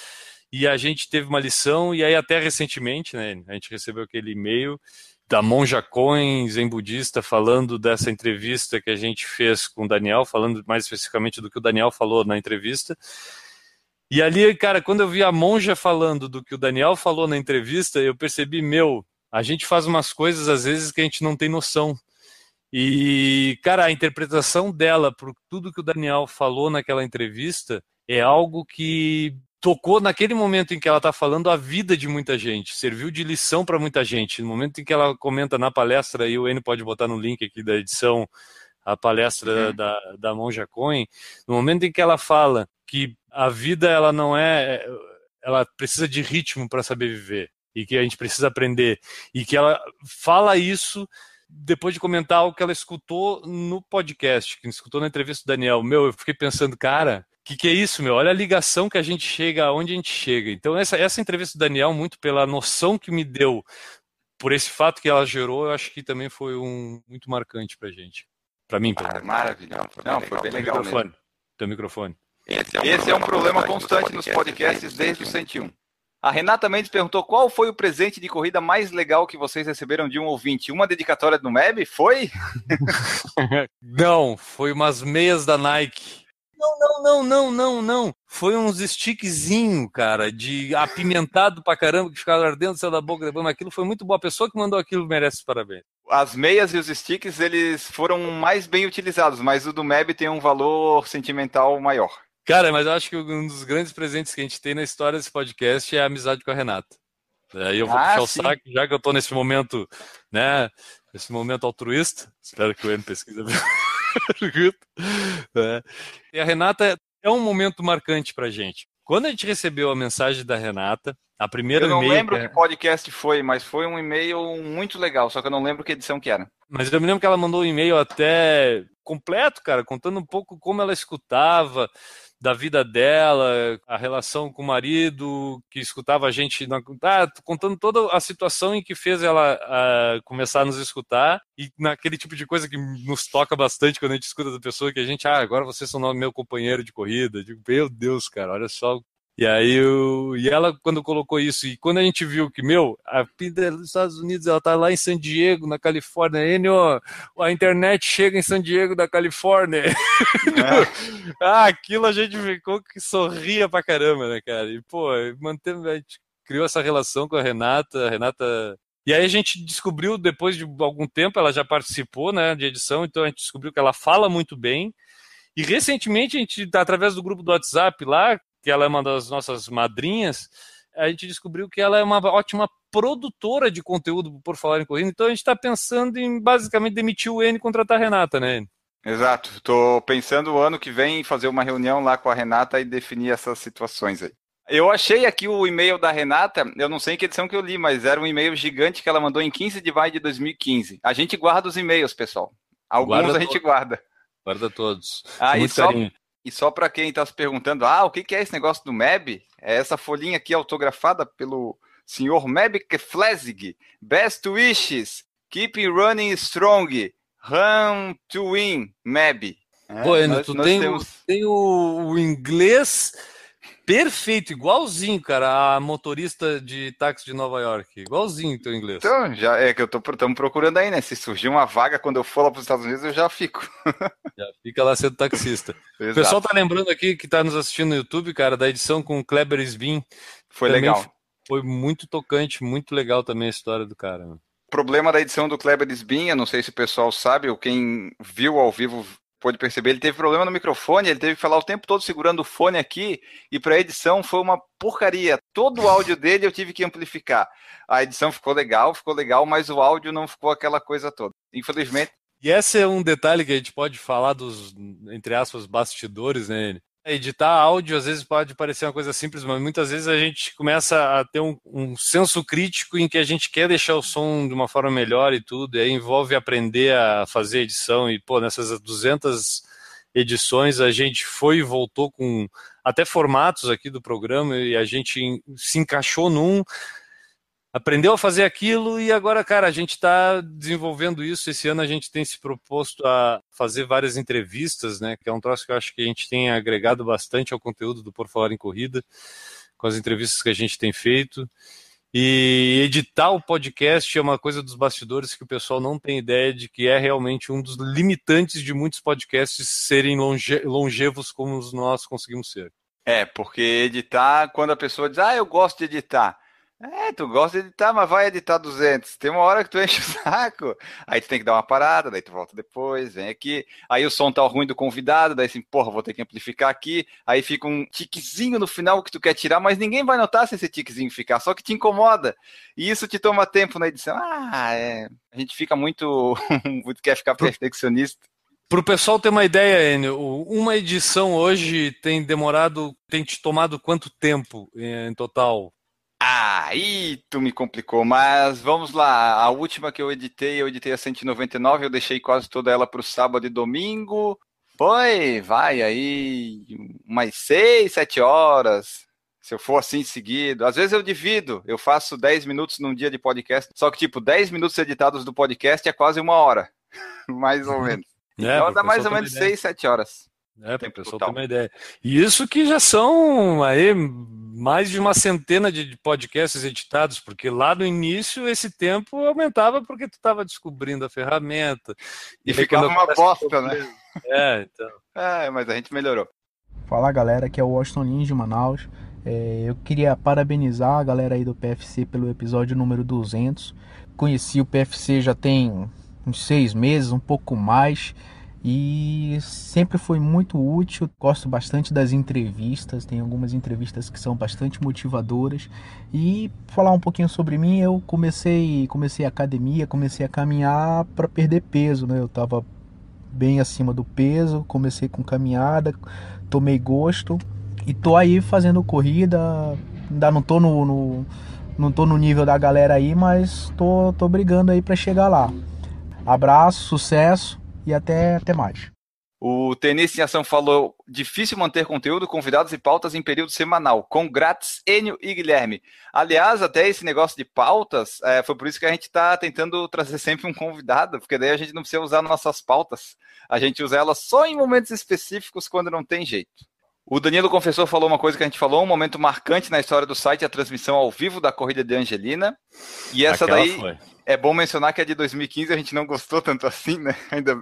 E a gente teve uma lição, e aí até recentemente, né, a gente recebeu aquele e-mail da Monja Coin, Zen Budista, falando dessa entrevista que a gente fez com o Daniel, falando mais especificamente do que o Daniel falou na entrevista. E ali, cara, quando eu vi a monja falando do que o Daniel falou na entrevista, eu percebi, meu, a gente faz umas coisas às vezes que a gente não tem noção. E, cara, a interpretação dela por tudo que o Daniel falou naquela entrevista é algo que tocou naquele momento em que ela está falando a vida de muita gente, serviu de lição para muita gente. No momento em que ela comenta na palestra, e o N pode botar no link aqui da edição, a palestra uhum. da, da Monja Cohen, no momento em que ela fala que a vida ela não é, ela precisa de ritmo para saber viver e que a gente precisa aprender e que ela fala isso depois de comentar algo que ela escutou no podcast, que escutou na entrevista do Daniel. Meu, eu fiquei pensando, cara, que, que é isso, meu? Olha a ligação que a gente chega, aonde a gente chega. Então, essa, essa entrevista do Daniel, muito pela noção que me deu, por esse fato que ela gerou, eu acho que também foi um muito marcante pra gente. Pra mim, Mar Maravilhoso. Não, foi bem legal. Microfone. Teu microfone. Esse é um, Esse é um problema constante nos podcasts desde o 101. A Renata Mendes perguntou qual foi o presente de corrida mais legal que vocês receberam de um ouvinte. Uma dedicatória do MEB? Foi? [LAUGHS] Não, foi umas meias da Nike. Não, não, não, não, não, não. Foi uns stickzinho, cara, de apimentado pra caramba, que ficava ardendo céu da boca, mas aquilo foi muito boa. A pessoa que mandou aquilo merece parabéns. As meias e os sticks, eles foram mais bem utilizados, mas o do MEB tem um valor sentimental maior. Cara, mas eu acho que um dos grandes presentes que a gente tem na história desse podcast é a amizade com a Renata. Aí eu vou ah, puxar sim. o saco, já que eu tô nesse momento, né, nesse momento altruísta. Espero que o N pesquise [LAUGHS] é. E a Renata é um momento marcante pra gente. Quando a gente recebeu a mensagem da Renata, a primeira Eu não lembro que podcast foi, mas foi um e-mail muito legal, só que eu não lembro que edição que era. Mas eu me lembro que ela mandou um e-mail até completo, cara, contando um pouco como ela escutava, da vida dela, a relação com o marido, que escutava a gente, ah, contando toda a situação em que fez ela uh, começar a nos escutar e naquele tipo de coisa que nos toca bastante quando a gente escuta da pessoa que a gente, ah, agora vocês são meu companheiro de corrida. digo, meu Deus, cara, olha só e aí, eu, e ela, quando colocou isso, e quando a gente viu que, meu, a PIDA dos Estados Unidos, ela tá lá em San Diego, na Califórnia, Enio, a internet chega em San Diego, da Califórnia. É. [LAUGHS] ah, aquilo a gente ficou que sorria pra caramba, né, cara? E, pô, manteve, a gente criou essa relação com a Renata, a Renata e aí a gente descobriu, depois de algum tempo, ela já participou né, de edição, então a gente descobriu que ela fala muito bem. E recentemente, a gente, através do grupo do WhatsApp lá, que ela é uma das nossas madrinhas, a gente descobriu que ela é uma ótima produtora de conteúdo por falar em corrida. Então a gente está pensando em basicamente demitir o N e contratar a Renata, né? Exato. Estou pensando o ano que vem fazer uma reunião lá com a Renata e definir essas situações aí. Eu achei aqui o e-mail da Renata, eu não sei em que edição que eu li, mas era um e-mail gigante que ela mandou em 15 de maio de 2015. A gente guarda os e-mails, pessoal. Alguns guarda a gente guarda. Guarda todos. Ah, e só, e só para quem está se perguntando, ah, o que, é esse negócio do MEB? É essa folhinha aqui autografada pelo senhor Meb Keflezig. Best wishes, keep running strong, run to win, Meb. É, bueno, nós, tu nós tem, temos... tem o, o inglês Perfeito, igualzinho, cara, a motorista de táxi de Nova York. Igualzinho teu inglês. Então, já é que eu tô estamos procurando aí, né? Se surgir uma vaga quando eu for lá para os Estados Unidos, eu já fico. [LAUGHS] já fica lá sendo taxista. o pessoal tá lembrando aqui que tá nos assistindo no YouTube, cara, da edição com o Kleber Sbin. Foi também legal. Foi muito tocante, muito legal também a história do cara. O problema da edição do Kleber Sbin, eu não sei se o pessoal sabe, ou quem viu ao vivo pôde perceber, ele teve problema no microfone, ele teve que falar o tempo todo segurando o fone aqui, e para a edição foi uma porcaria. Todo o áudio dele eu tive que amplificar. A edição ficou legal, ficou legal, mas o áudio não ficou aquela coisa toda. Infelizmente. E esse é um detalhe que a gente pode falar dos, entre aspas, bastidores, né? Editar áudio às vezes pode parecer uma coisa simples, mas muitas vezes a gente começa a ter um, um, senso crítico em que a gente quer deixar o som de uma forma melhor e tudo, e aí envolve aprender a fazer edição. E, pô, nessas 200 edições a gente foi e voltou com até formatos aqui do programa e a gente se encaixou num. Aprendeu a fazer aquilo e agora, cara, a gente está desenvolvendo isso. Esse ano a gente tem se proposto a fazer várias entrevistas, né? Que é um troço que eu acho que a gente tem agregado bastante ao conteúdo do Por Falar em Corrida, com as entrevistas que a gente tem feito. E editar o podcast é uma coisa dos bastidores que o pessoal não tem ideia de que é realmente um dos limitantes de muitos podcasts serem longe longevos como nós conseguimos ser. É, porque editar, quando a pessoa diz, ah, eu gosto de editar. É, tu gosta de editar, mas vai editar 200. Tem uma hora que tu [LAUGHS] enche o saco. Aí tu tem que dar uma parada, daí tu volta depois, vem aqui. Aí o som tá ruim do convidado, daí assim, porra, vou ter que amplificar aqui. Aí fica um tiquezinho no final que tu quer tirar, mas ninguém vai notar se esse tiquezinho ficar, só que te incomoda. E isso te toma tempo na edição. Ah, é. A gente fica muito. [LAUGHS] muito quer ficar perfeccionista. Para o pessoal ter uma ideia, Enio, uma edição hoje tem demorado, tem te tomado quanto tempo em total? Aí tu me complicou, mas vamos lá. A última que eu editei, eu editei a 199, eu deixei quase toda ela para o sábado e domingo. Foi, vai aí umas 6, 7 horas. Se eu for assim seguido. Às vezes eu divido, eu faço 10 minutos num dia de podcast, só que tipo, 10 minutos editados do podcast é quase uma hora. [LAUGHS] mais ou menos. É, então dá mais ou menos 6, 7 horas. É, para o pessoal ter uma ideia. E isso que já são aí mais de uma centena de podcasts editados, porque lá no início esse tempo aumentava porque tu estava descobrindo a ferramenta. E, e ficava uma bosta, né? É, então. É, mas a gente melhorou. Fala galera, aqui é o Washington Lins de Manaus. É, eu queria parabenizar a galera aí do PFC pelo episódio número 200. Conheci o PFC já tem uns seis meses, um pouco mais e sempre foi muito útil. Gosto bastante das entrevistas, tem algumas entrevistas que são bastante motivadoras. E falar um pouquinho sobre mim, eu comecei, comecei a academia, comecei a caminhar para perder peso, né? Eu estava bem acima do peso, comecei com caminhada, tomei gosto e tô aí fazendo corrida. Ainda não tô no, no não tô no nível da galera aí, mas tô, tô brigando aí para chegar lá. Abraço, sucesso e até, até mais. O Tenista em Ação falou: difícil manter conteúdo, convidados e pautas em período semanal. Com grátis, Enio e Guilherme. Aliás, até esse negócio de pautas, é, foi por isso que a gente está tentando trazer sempre um convidado, porque daí a gente não precisa usar nossas pautas. A gente usa elas só em momentos específicos quando não tem jeito. O Danilo Confessor falou uma coisa que a gente falou, um momento marcante na história do site, a transmissão ao vivo da corrida de Angelina. E essa Aquela daí foi. É bom mencionar que é de 2015, a gente não gostou tanto assim, né? [LAUGHS] Ainda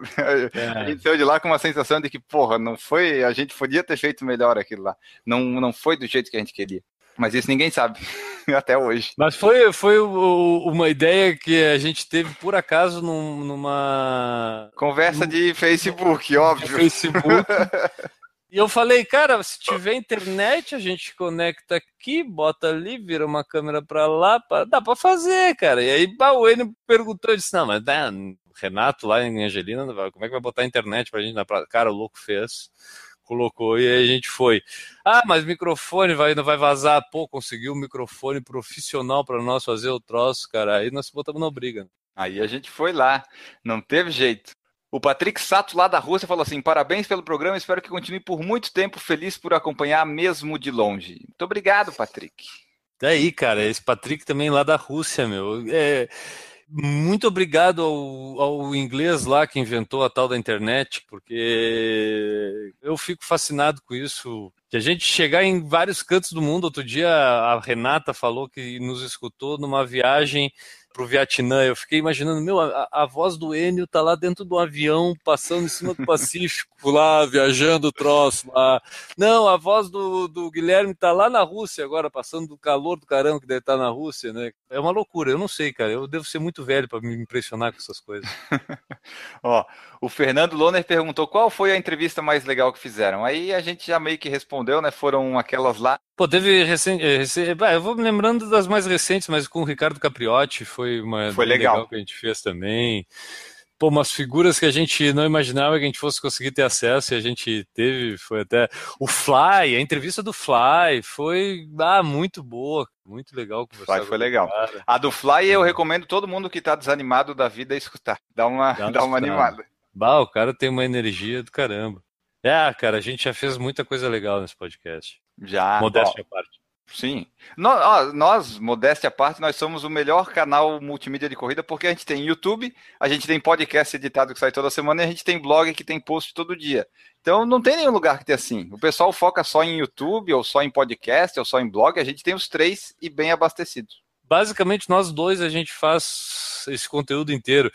é. a gente saiu de lá com uma sensação de que, porra, não foi, a gente podia ter feito melhor aquilo lá. Não, não foi do jeito que a gente queria. Mas isso ninguém sabe, [LAUGHS] até hoje. Mas foi, foi uma ideia que a gente teve por acaso num, numa. Conversa de Facebook, óbvio. De Facebook. [LAUGHS] E eu falei, cara, se tiver internet, a gente conecta aqui, bota ali, vira uma câmera para lá, pra... dá para fazer, cara. E aí o Enio perguntou, eu disse, não, mas né, Renato lá em Angelina, como é que vai botar internet pra gente na praia? Cara, o louco fez, colocou e aí a gente foi. Ah, mas microfone vai, não vai vazar. Pô, conseguiu um microfone profissional para nós fazer o troço, cara. Aí nós botamos na briga. Aí a gente foi lá, não teve jeito. O Patrick Sato, lá da Rússia, falou assim: parabéns pelo programa, espero que continue por muito tempo feliz por acompanhar, mesmo de longe. Muito obrigado, Patrick. Daí, cara, esse Patrick também lá da Rússia, meu. É, muito obrigado ao, ao, inglês lá que inventou a tal da internet, porque eu fico fascinado com isso. Que a gente chegar em vários cantos do mundo. Outro dia a Renata falou que nos escutou numa viagem pro Vietnã, eu fiquei imaginando, meu, a, a, voz do Enio tá lá dentro do avião, passando em cima do Pacífico, lá, viajando o troço lá. Não, a voz do, do Guilherme tá lá na Rússia agora, passando do calor do caramba que deve estar tá na Rússia, né? É uma loucura, eu não sei, cara, eu devo ser muito velho para me impressionar com essas coisas. [LAUGHS] Ó, o Fernando Loner perguntou qual foi a entrevista mais legal que fizeram. Aí a gente já meio que respondeu, né? Foram aquelas lá Pô, teve recente. Eh, recente eu vou me lembrando das mais recentes, mas com o Ricardo Capriotti foi uma foi legal. legal que a gente fez também. Pô, umas figuras que a gente não imaginava que a gente fosse conseguir ter acesso e a gente teve, foi até o Fly, a entrevista do Fly foi ah, muito boa, muito legal conversar. Fly foi legal. Cara. A do Fly eu recomendo todo mundo que está desanimado da vida escutar, dá uma, dá, dá uma animada. Bah, o cara tem uma energia do caramba. É, cara, a gente já fez muita coisa legal nesse podcast. Já. Modéstia à parte. Sim. Nós, nós, modéstia à parte, nós somos o melhor canal multimídia de corrida porque a gente tem YouTube, a gente tem podcast editado que sai toda semana e a gente tem blog que tem post todo dia. Então não tem nenhum lugar que tenha assim. O pessoal foca só em YouTube, ou só em podcast, ou só em blog. A gente tem os três e bem abastecidos. Basicamente, nós dois a gente faz esse conteúdo inteiro.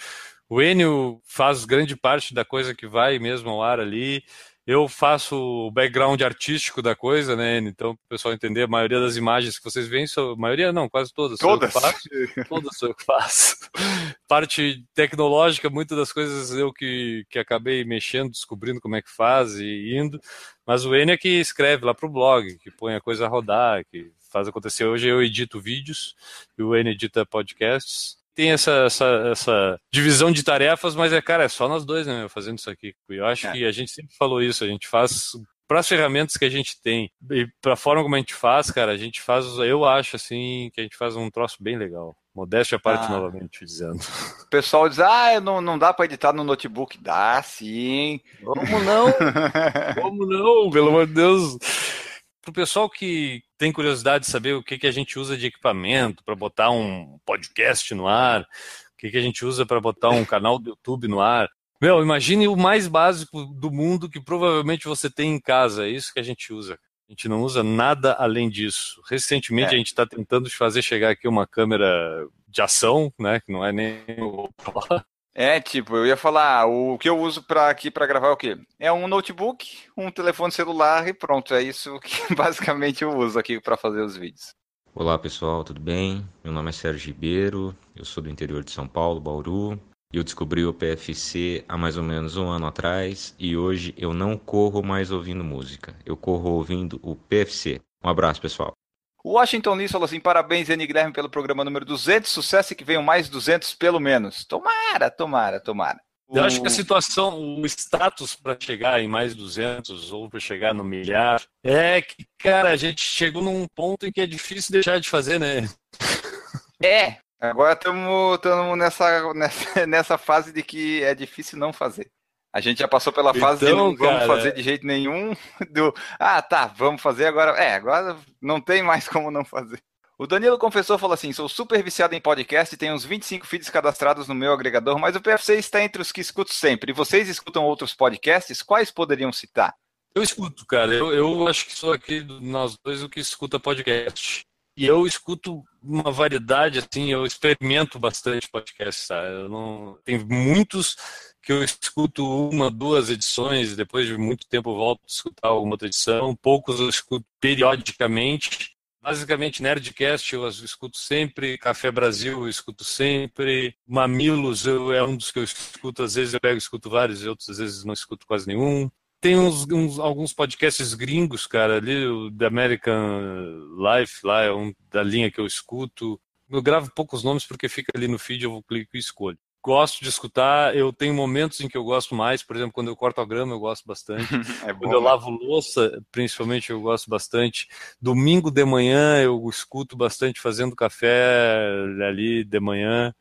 O Enio faz grande parte da coisa que vai mesmo ao ar ali. Eu faço o background artístico da coisa, né? Então, para o pessoal entender, a maioria das imagens que vocês veem, são, a maioria não, quase todas. Todas? Sou faço, [LAUGHS] todas sou eu que faço. Parte tecnológica, muitas das coisas eu que, que acabei mexendo, descobrindo como é que faz e indo. Mas o Enio é que escreve lá para o blog, que põe a coisa a rodar, que faz acontecer. Hoje eu edito vídeos e o Enio edita podcasts tem essa, essa, essa, divisão de tarefas, mas é, cara, é só nós dois, né, fazendo isso aqui. Eu acho é. que a gente sempre falou isso, a gente faz para as ferramentas que a gente tem e para a forma como a gente faz, cara, a gente faz, eu acho assim, que a gente faz um troço bem legal. Modéstia à parte, ah. novamente dizendo. O pessoal diz, ah, não, não dá para editar no notebook. Dá sim. Como não? [LAUGHS] como não? Pelo amor de Deus para o pessoal que tem curiosidade de saber o que, que a gente usa de equipamento para botar um podcast no ar, o que, que a gente usa para botar um canal do YouTube no ar. Meu, imagine o mais básico do mundo que provavelmente você tem em casa. É isso que a gente usa. A gente não usa nada além disso. Recentemente é. a gente está tentando fazer chegar aqui uma câmera de ação, né? Que não é nem o [LAUGHS] é, tipo, eu ia falar, o que eu uso para aqui para gravar é o quê? É um notebook, um telefone celular e pronto, é isso [LAUGHS] que basicamente eu uso aqui para fazer os vídeos. Olá pessoal, tudo bem? Meu nome é Sérgio Ribeiro, eu sou do interior de São Paulo, Bauru. Eu descobri o PFC há mais ou menos um ano atrás e hoje eu não corro mais ouvindo música, eu corro ouvindo o PFC. Um abraço, pessoal. O Washington Lee falou assim: parabéns, N. Guilherme, pelo programa número 200. Sucesso e que venham mais 200 pelo menos. Tomara, tomara, tomara. Eu acho que a situação, o status para chegar em mais 200 ou para chegar no milhar é que, cara, a gente chegou num ponto em que é difícil deixar de fazer, né? É, agora estamos nessa, [LAUGHS] nessa, nessa fase de que é difícil não fazer. A gente já passou pela fase então, de não vamos fazer de jeito nenhum. [LAUGHS] Do, ah, tá, vamos fazer agora. É, agora não tem mais [LAUGHS] como não fazer. O Danilo confessou, falou assim: sou super viciado em podcast e tenho uns 25 feeds cadastrados no meu agregador, mas o PFC está entre os que escuto sempre. E vocês escutam outros podcasts? Quais poderiam citar? Eu escuto, cara. Eu, eu acho que sou aqui nós dois o que escuta podcast. E eu escuto uma variedade, assim, eu experimento bastante podcast, tá? Eu não... Tem muitos que eu escuto uma, duas edições, depois de muito tempo volto a escutar alguma outra edição, poucos eu escuto periodicamente. Basicamente, Nerdcast eu escuto sempre, Café Brasil eu escuto sempre, Mamilos eu, é um dos que eu escuto, às vezes eu pego e escuto vários, e outros às vezes não escuto quase nenhum. Tem uns, uns, alguns podcasts gringos, cara, ali, o The American Life, lá é um da linha que eu escuto. Eu gravo poucos nomes porque fica ali no feed, eu clico e escolho gosto de escutar. Eu tenho momentos em que eu gosto mais, por exemplo, quando eu corto a grama, eu gosto bastante. [LAUGHS] é bom, quando eu né? lavo louça, principalmente, eu gosto bastante. Domingo de manhã, eu escuto bastante fazendo café ali de manhã.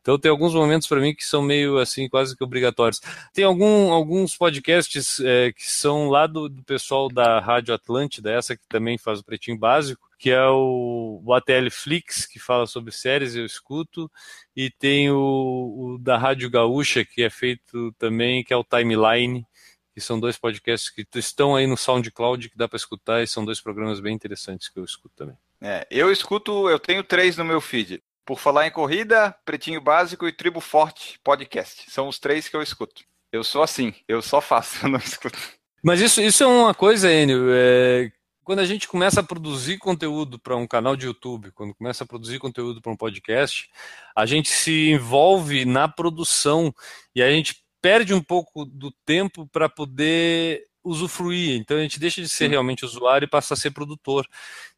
Então tem alguns momentos para mim que são meio assim, quase que obrigatórios. Tem algum, alguns podcasts é, que são lá do, do, pessoal da Rádio Atlântida, essa que também faz o Pretinho Básico, que é o, o ATL Flix, que fala sobre séries, eu escuto, e tem o, o da Rádio Gaúcha, que é feito também, que é o Timeline, que são dois podcasts que estão aí no SoundCloud que dá para escutar e são dois programas bem interessantes que eu escuto também. É, eu escuto, eu tenho três no meu feed. Por falar em corrida, Pretinho Básico e Tribo Forte Podcast. São os três que eu escuto. Eu sou assim, eu só faço, [LAUGHS] eu não escuto. Mas isso, isso é uma coisa, Enio, é, quando a gente começa a produzir conteúdo para um canal de YouTube, quando começa a produzir conteúdo para um podcast, a gente se envolve na produção e a gente perde um pouco do tempo para poder usufruir. Então a gente deixa de ser Sim. realmente usuário e passa a ser produtor.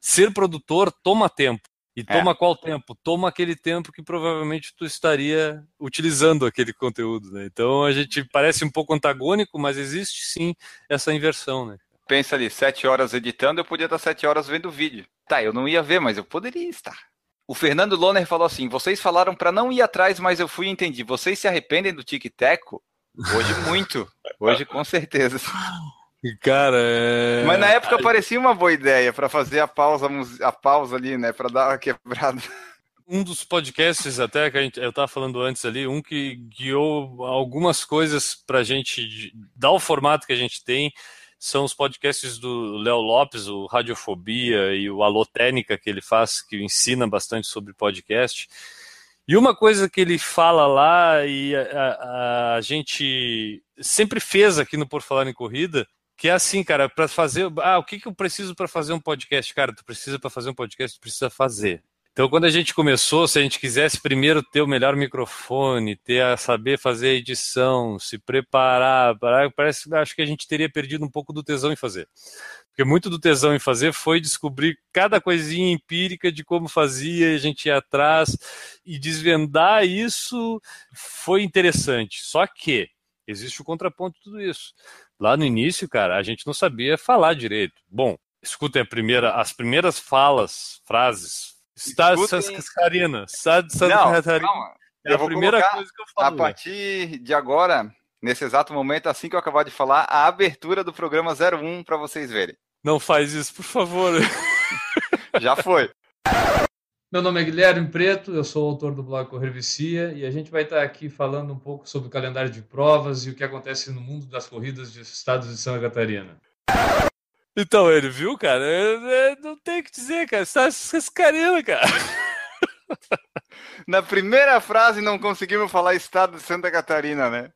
Ser produtor toma tempo. E é. toma é. qual tempo? Toma aquele tempo que provavelmente tu estaria utilizando aquele conteúdo, né? Então a gente parece um pouco antagônico, mas existe sim essa inversão, né? Pensa ali, sete horas editando, eu podia estar sete horas vendo o vídeo. Tá, eu não ia ver, mas eu poderia estar. O Fernando Loner falou assim: vocês falaram para não ir atrás, mas eu fui e entendi. Vocês se arrependem do tic-teco? Hoje muito. Hoje com certeza. Cara, é... Mas na época parecia uma boa ideia para fazer a pausa, a pausa ali, né? Para dar uma quebrada. Um dos podcasts até que a gente, eu estava falando antes ali, um que guiou algumas coisas para a gente dar o formato que a gente tem, são os podcasts do Léo Lopes, o Radiofobia e o Alotênica que ele faz, que ensina bastante sobre podcast. E uma coisa que ele fala lá e a, a, a gente sempre fez aqui no Por Falar em Corrida que é assim, cara, para fazer. Ah, o que, que eu preciso para fazer um podcast? Cara, tu precisa para fazer um podcast, tu precisa fazer. Então, quando a gente começou, se a gente quisesse primeiro ter o melhor microfone, ter a saber fazer a edição, se preparar, parece, acho que a gente teria perdido um pouco do tesão em fazer. Porque muito do tesão em fazer foi descobrir cada coisinha empírica de como fazia, a gente ia atrás e desvendar isso foi interessante. Só que existe o contraponto de tudo isso. Lá no início, cara, a gente não sabia falar direito. Bom, escutem primeira, as primeiras falas, frases. Está de Santa Catarina. Está de Santa não, Catarina. Calma. É a primeira coisa que eu falo. A partir de agora, nesse exato momento, assim que eu acabar de falar, a abertura do programa 01 para vocês verem. Não faz isso, por favor. [LAUGHS] Já foi. Meu nome é Guilherme Preto, eu sou autor do blog Correr Vicia e a gente vai estar aqui falando um pouco sobre o calendário de provas e o que acontece no mundo das corridas de estados de Santa Catarina. Então, ele viu, cara? Eu, eu não tem o que dizer, cara. Você tá escarina, cara. Na primeira frase não conseguimos falar estado de Santa Catarina, né?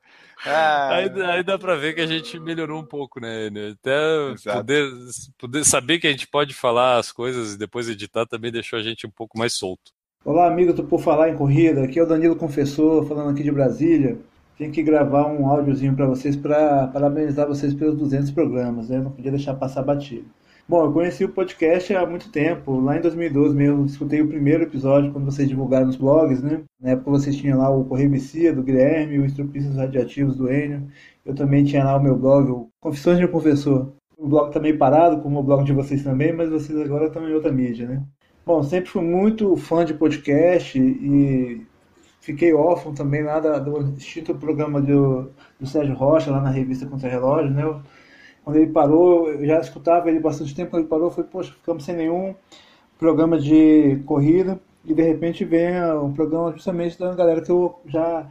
Ah. Aí, aí, dá pra ver que a gente melhorou um pouco, né? Até poder, poder saber que a gente pode falar as coisas e depois editar também deixou a gente um pouco mais solto. Olá, amigo do Por Falar em Corrida. Aqui é o Danilo Confessor, falando aqui de Brasília. Tenho que gravar um áudiozinho para vocês para parabenizar vocês pelos 200 programas, né? Não podia deixar passar batido. Bom, eu conheci o podcast há muito tempo, lá em 2012 mesmo, escutei o primeiro episódio quando vocês divulgaram nos blogs, né? Na época vocês tinham lá o Correio Vicia, do Guilherme, o Estrupistas Radiativos do Enio. Eu também tinha lá o meu blog, o Confissões de um Professor. O blog tá meio parado, como o blog de vocês também, mas vocês agora estão em outra mídia, né? Bom, sempre fui muito fã de podcast e fiquei órfão também lá do extinto programa do, do Sérgio Rocha, lá na revista Contra Relógio, né? Quando ele parou, eu já escutava ele bastante tempo, quando ele parou, foi, poxa, ficamos sem nenhum programa de corrida, e de repente vem um programa justamente da galera que eu já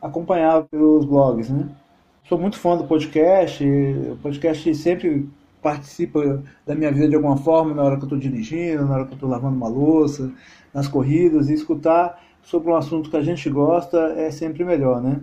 acompanhava pelos blogs, né? Sou muito fã do podcast, o podcast sempre participa da minha vida de alguma forma, na hora que eu estou dirigindo, na hora que eu estou lavando uma louça, nas corridas, e escutar sobre um assunto que a gente gosta é sempre melhor, né?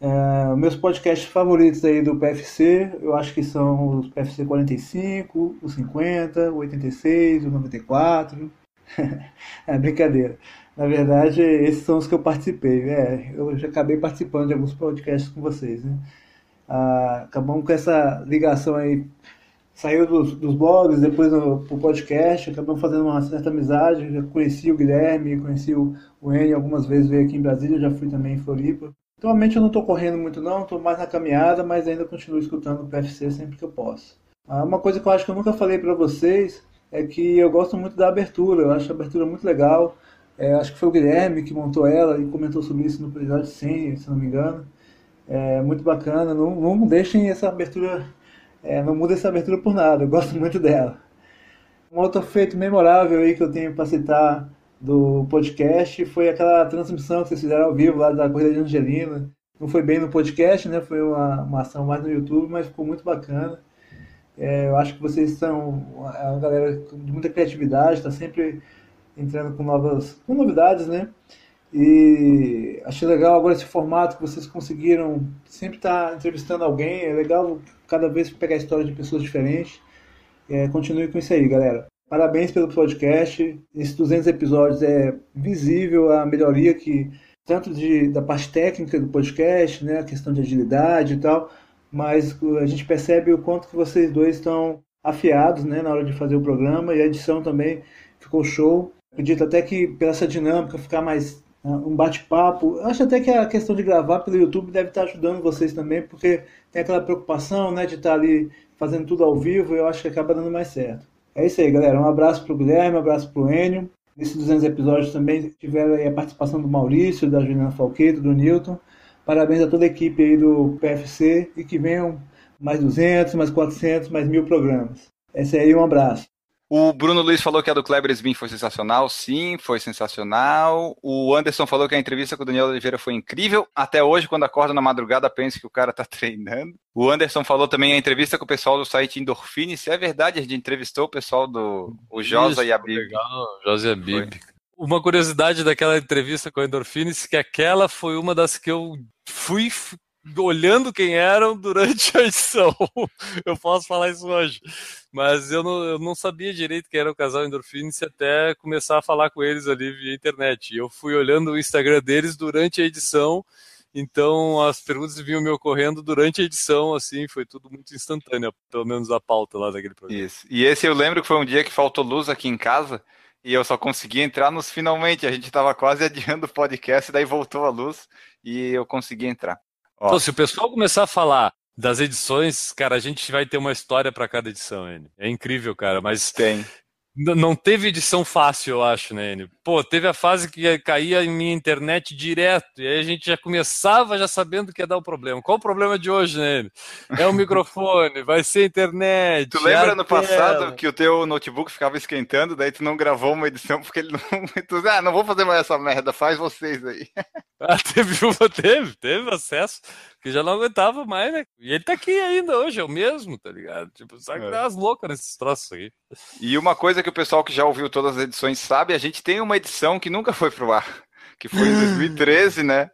É, meus podcasts favoritos aí do PFC, eu acho que são os PFC 45, o 50, o 86, o 94. [LAUGHS] é brincadeira. Na verdade, esses são os que eu participei. É, eu já acabei participando de alguns podcasts com vocês. Né? Ah, acabamos com essa ligação aí. Saiu dos, dos blogs, depois pro podcast, acabamos fazendo uma certa amizade. Já conheci o Guilherme, conheci o, o algumas vezes, veio aqui em Brasília, já fui também em Floripa. Atualmente eu não estou correndo muito não, estou mais na caminhada, mas ainda continuo escutando o PFC sempre que eu posso. Ah, uma coisa que eu acho que eu nunca falei para vocês é que eu gosto muito da abertura, eu acho a abertura muito legal. É, acho que foi o Guilherme que montou ela e comentou sobre isso no episódio 100, se não me engano. É muito bacana, não, não deixem essa abertura, é, não muda essa abertura por nada, eu gosto muito dela. Um outro feito memorável aí que eu tenho para citar do podcast foi aquela transmissão que vocês fizeram ao vivo lá da Corrida de Angelina. Não foi bem no podcast, né? Foi uma, uma ação mais no YouTube, mas ficou muito bacana. É, eu acho que vocês são uma galera de muita criatividade, está sempre entrando com novas com novidades, né? E achei legal agora esse formato que vocês conseguiram sempre estar tá entrevistando alguém. É legal cada vez pegar a história de pessoas diferentes. É, continue com isso aí, galera. Parabéns pelo podcast. Esses 200 episódios é visível a melhoria que tanto de, da parte técnica do podcast, né, a questão de agilidade e tal, mas a gente percebe o quanto que vocês dois estão afiados, né, na hora de fazer o programa e a edição também ficou show. Acredito até que pela essa dinâmica ficar mais um bate-papo. Acho até que a questão de gravar pelo YouTube deve estar ajudando vocês também, porque tem aquela preocupação, né, de estar ali fazendo tudo ao vivo, e eu acho que acaba dando mais certo. É isso aí, galera. Um abraço pro Guilherme, um abraço pro Enio. Nesses 200 episódios também tiveram a participação do Maurício, da Juliana Falqueto, do Newton. Parabéns a toda a equipe aí do PFC e que venham mais 200, mais 400, mais mil programas. Esse aí, um abraço. O Bruno Luiz falou que a do Kleber Sbin foi sensacional. Sim, foi sensacional. O Anderson falou que a entrevista com o Daniel Oliveira foi incrível. Até hoje, quando acorda na madrugada, pensa que o cara tá [LAUGHS] treinando. O Anderson falou também a entrevista com o pessoal do site Endorfine. Se é verdade, a gente entrevistou o pessoal do o Josa Isso, e a Bib. Legal, Josa e a Bib. Uma curiosidade daquela entrevista com a Endorfines, que aquela foi uma das que eu fui olhando quem eram durante a edição. [LAUGHS] Eu posso falar isso hoje. Mas eu não, eu não sabia direito quem era o casal Endorfines até começar a falar com eles ali via internet. Eu fui olhando o Instagram deles durante a edição. Então as perguntas vinham me ocorrendo durante a edição, assim, foi tudo muito instantâneo, pelo menos a pauta lá daquele programa. Isso. E esse eu lembro que foi um dia que faltou luz aqui em casa e eu só consegui entrar nos finalmente. A gente tava quase adiando o podcast, daí voltou a luz e eu consegui entrar. Ó, Então, se o pessoal começar a falar das edições, cara, a gente vai ter uma história para cada edição, N. É incrível, cara, mas tem. não teve edição fácil, eu acho, né, N? Pô, teve a fase que caía em minha internet direto, e aí a gente já começava já sabendo que ia dar o problema. Qual o problema de hoje, né? É o [LAUGHS] microfone, vai ser a internet. Tu lembra a no tela. passado que o teu notebook ficava esquentando, daí tu não gravou uma edição porque ele não. [LAUGHS] Ah, não vou fazer mais essa merda, faz vocês aí. [LAUGHS] [LAUGHS] Ah, teve teve, teve acesso, que já não aguentava mais, né? E ele tá aqui ainda hoje, é o mesmo, tá ligado? Tipo, só que É. dá umas loucas nesses troços aí. E uma coisa que o pessoal que já ouviu todas as edições sabe, a gente tem uma edição que nunca foi pro ar, que foi em 2013, né?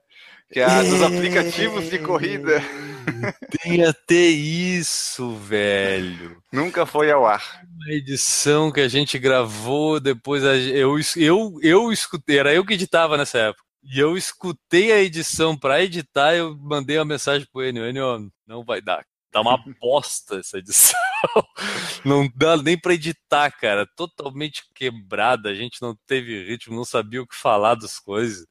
Que é a dos aplicativos de corrida. [LAUGHS] Tem até isso, velho. Nunca foi ao ar. Uma edição que a gente gravou, depois a- eu, eu, eu escutei, era eu que editava nessa época. E eu escutei a edição pra editar, eu mandei uma mensagem pro Enio, Enio, não vai dar. Tá uma [LAUGHS] bosta essa edição. [LAUGHS] Não dá nem pra editar, cara. Totalmente quebrada. A gente não teve ritmo, não sabia o que falar das coisas.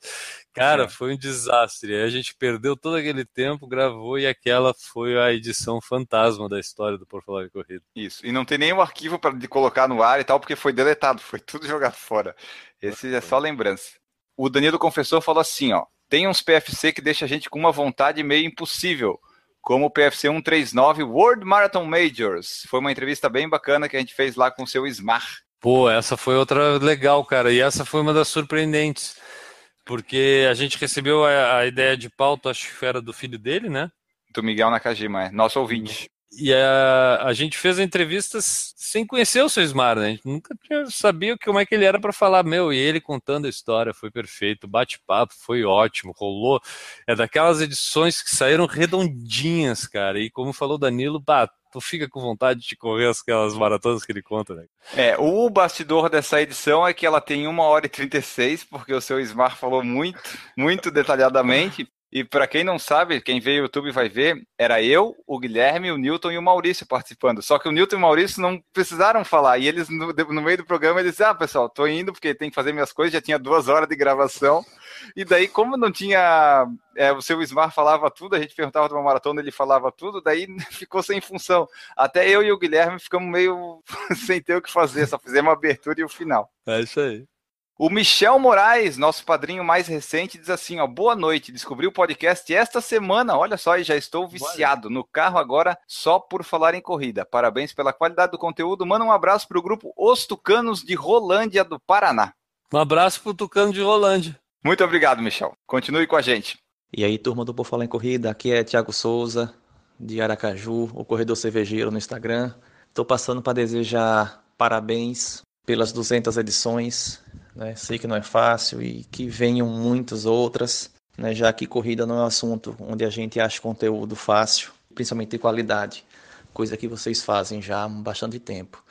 Cara, É. foi um desastre. A gente perdeu todo aquele tempo, gravou e aquela foi a edição fantasma da história do Por Falar em Corrida. Isso. E não tem nenhum arquivo para colocar no ar e tal, porque foi deletado, foi tudo jogado fora. Esse é só lembrança. O Danilo Confessor falou assim, ó. Tem uns PFC que deixa a gente com uma vontade meio impossível, como o PFC 139 World Marathon Majors. Foi uma entrevista bem bacana que a gente fez lá com o seu Smar. Pô, essa foi outra legal, cara. E essa foi uma das surpreendentes. Porque a gente recebeu a, a ideia de pauta, acho que era do filho dele, né? Do Miguel Nakajima, é. Nosso ouvinte. E a, a gente fez a entrevista s- sem conhecer o seu Smar, né? A gente nunca sabia como é que ele era para falar, meu, e ele contando a história, foi perfeito, bate-papo foi ótimo, rolou. É daquelas edições que saíram redondinhas, cara. E como falou Danilo, bah, tu fica com vontade de correr aquelas maratonas que ele conta, né? É, o bastidor dessa edição é que ela tem 1 hora e 36, porque o seu Smar falou muito, muito detalhadamente. E para quem não sabe, quem vê o YouTube vai ver, era eu, o Guilherme, o Newton e o Maurício participando. Só que o Newton e o Maurício não precisaram falar. E eles, no, no meio do programa, eles disseram, ah, pessoal, tô indo porque tem que fazer minhas coisas, já tinha duas horas de gravação. E daí, como não tinha. é, o seu Smar falava tudo, a gente perguntava de uma maratona, ele falava tudo, daí [LAUGHS] ficou sem função. Até eu e o Guilherme ficamos meio [LAUGHS] sem ter o que fazer, só fizemos a abertura e o final. É isso aí. O Michel Moraes, nosso padrinho mais recente, diz assim: ó, boa noite. Descobri o podcast esta semana. Olha só, e já estou viciado no carro agora só por falar em corrida. Parabéns pela qualidade do conteúdo. Manda um abraço para o grupo Os Tucanos de Rolândia do Paraná. Um abraço pro Tucano de Rolândia. Muito obrigado, Michel. Continue com a gente. E aí, turma do Por Falar em Corrida, aqui é Thiago Souza, de Aracaju, o Corredor Cervejeiro no Instagram. Estou passando para desejar parabéns pelas 200 edições. Né? Sei que não é fácil e que venham muitas outras, né? já que corrida não é um assunto onde a gente acha conteúdo fácil, principalmente de qualidade, coisa que vocês fazem já há bastante tempo.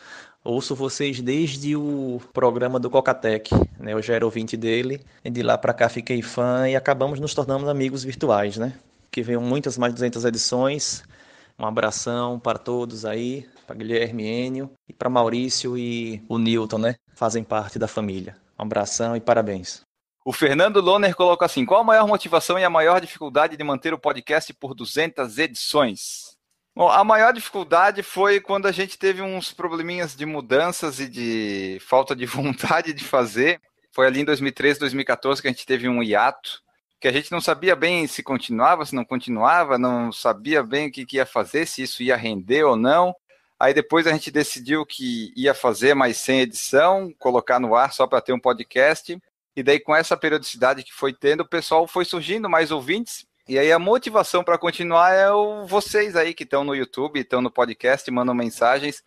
Ouço vocês desde o programa do Cocatec, né? Eu já era ouvinte dele, e de lá para cá fiquei fã e acabamos nos tornando amigos virtuais, né? Que venham muitas mais de 200 edições. Um abração para todos aí, para Guilherme Enio e para Maurício e o Newton, né? Fazem parte da família. Um abração e parabéns. O Fernando Loner coloca assim: qual a maior motivação e a maior dificuldade de manter o podcast por 200 edições? Bom, a maior dificuldade foi quando a gente teve uns probleminhas de mudanças e de falta de [LAUGHS] vontade de fazer. Foi ali em 2013, 2014 que a gente teve um hiato. que a gente não sabia bem se continuava, se não continuava, não sabia bem o que, que ia fazer, se isso ia render ou não. Aí depois a gente decidiu que ia fazer, mas sem edição, colocar no ar só para ter um podcast. E daí, com essa periodicidade que foi tendo, o pessoal foi surgindo mais ouvintes. E aí a motivação para continuar é o, vocês aí que estão no YouTube, estão no podcast, mandam mensagens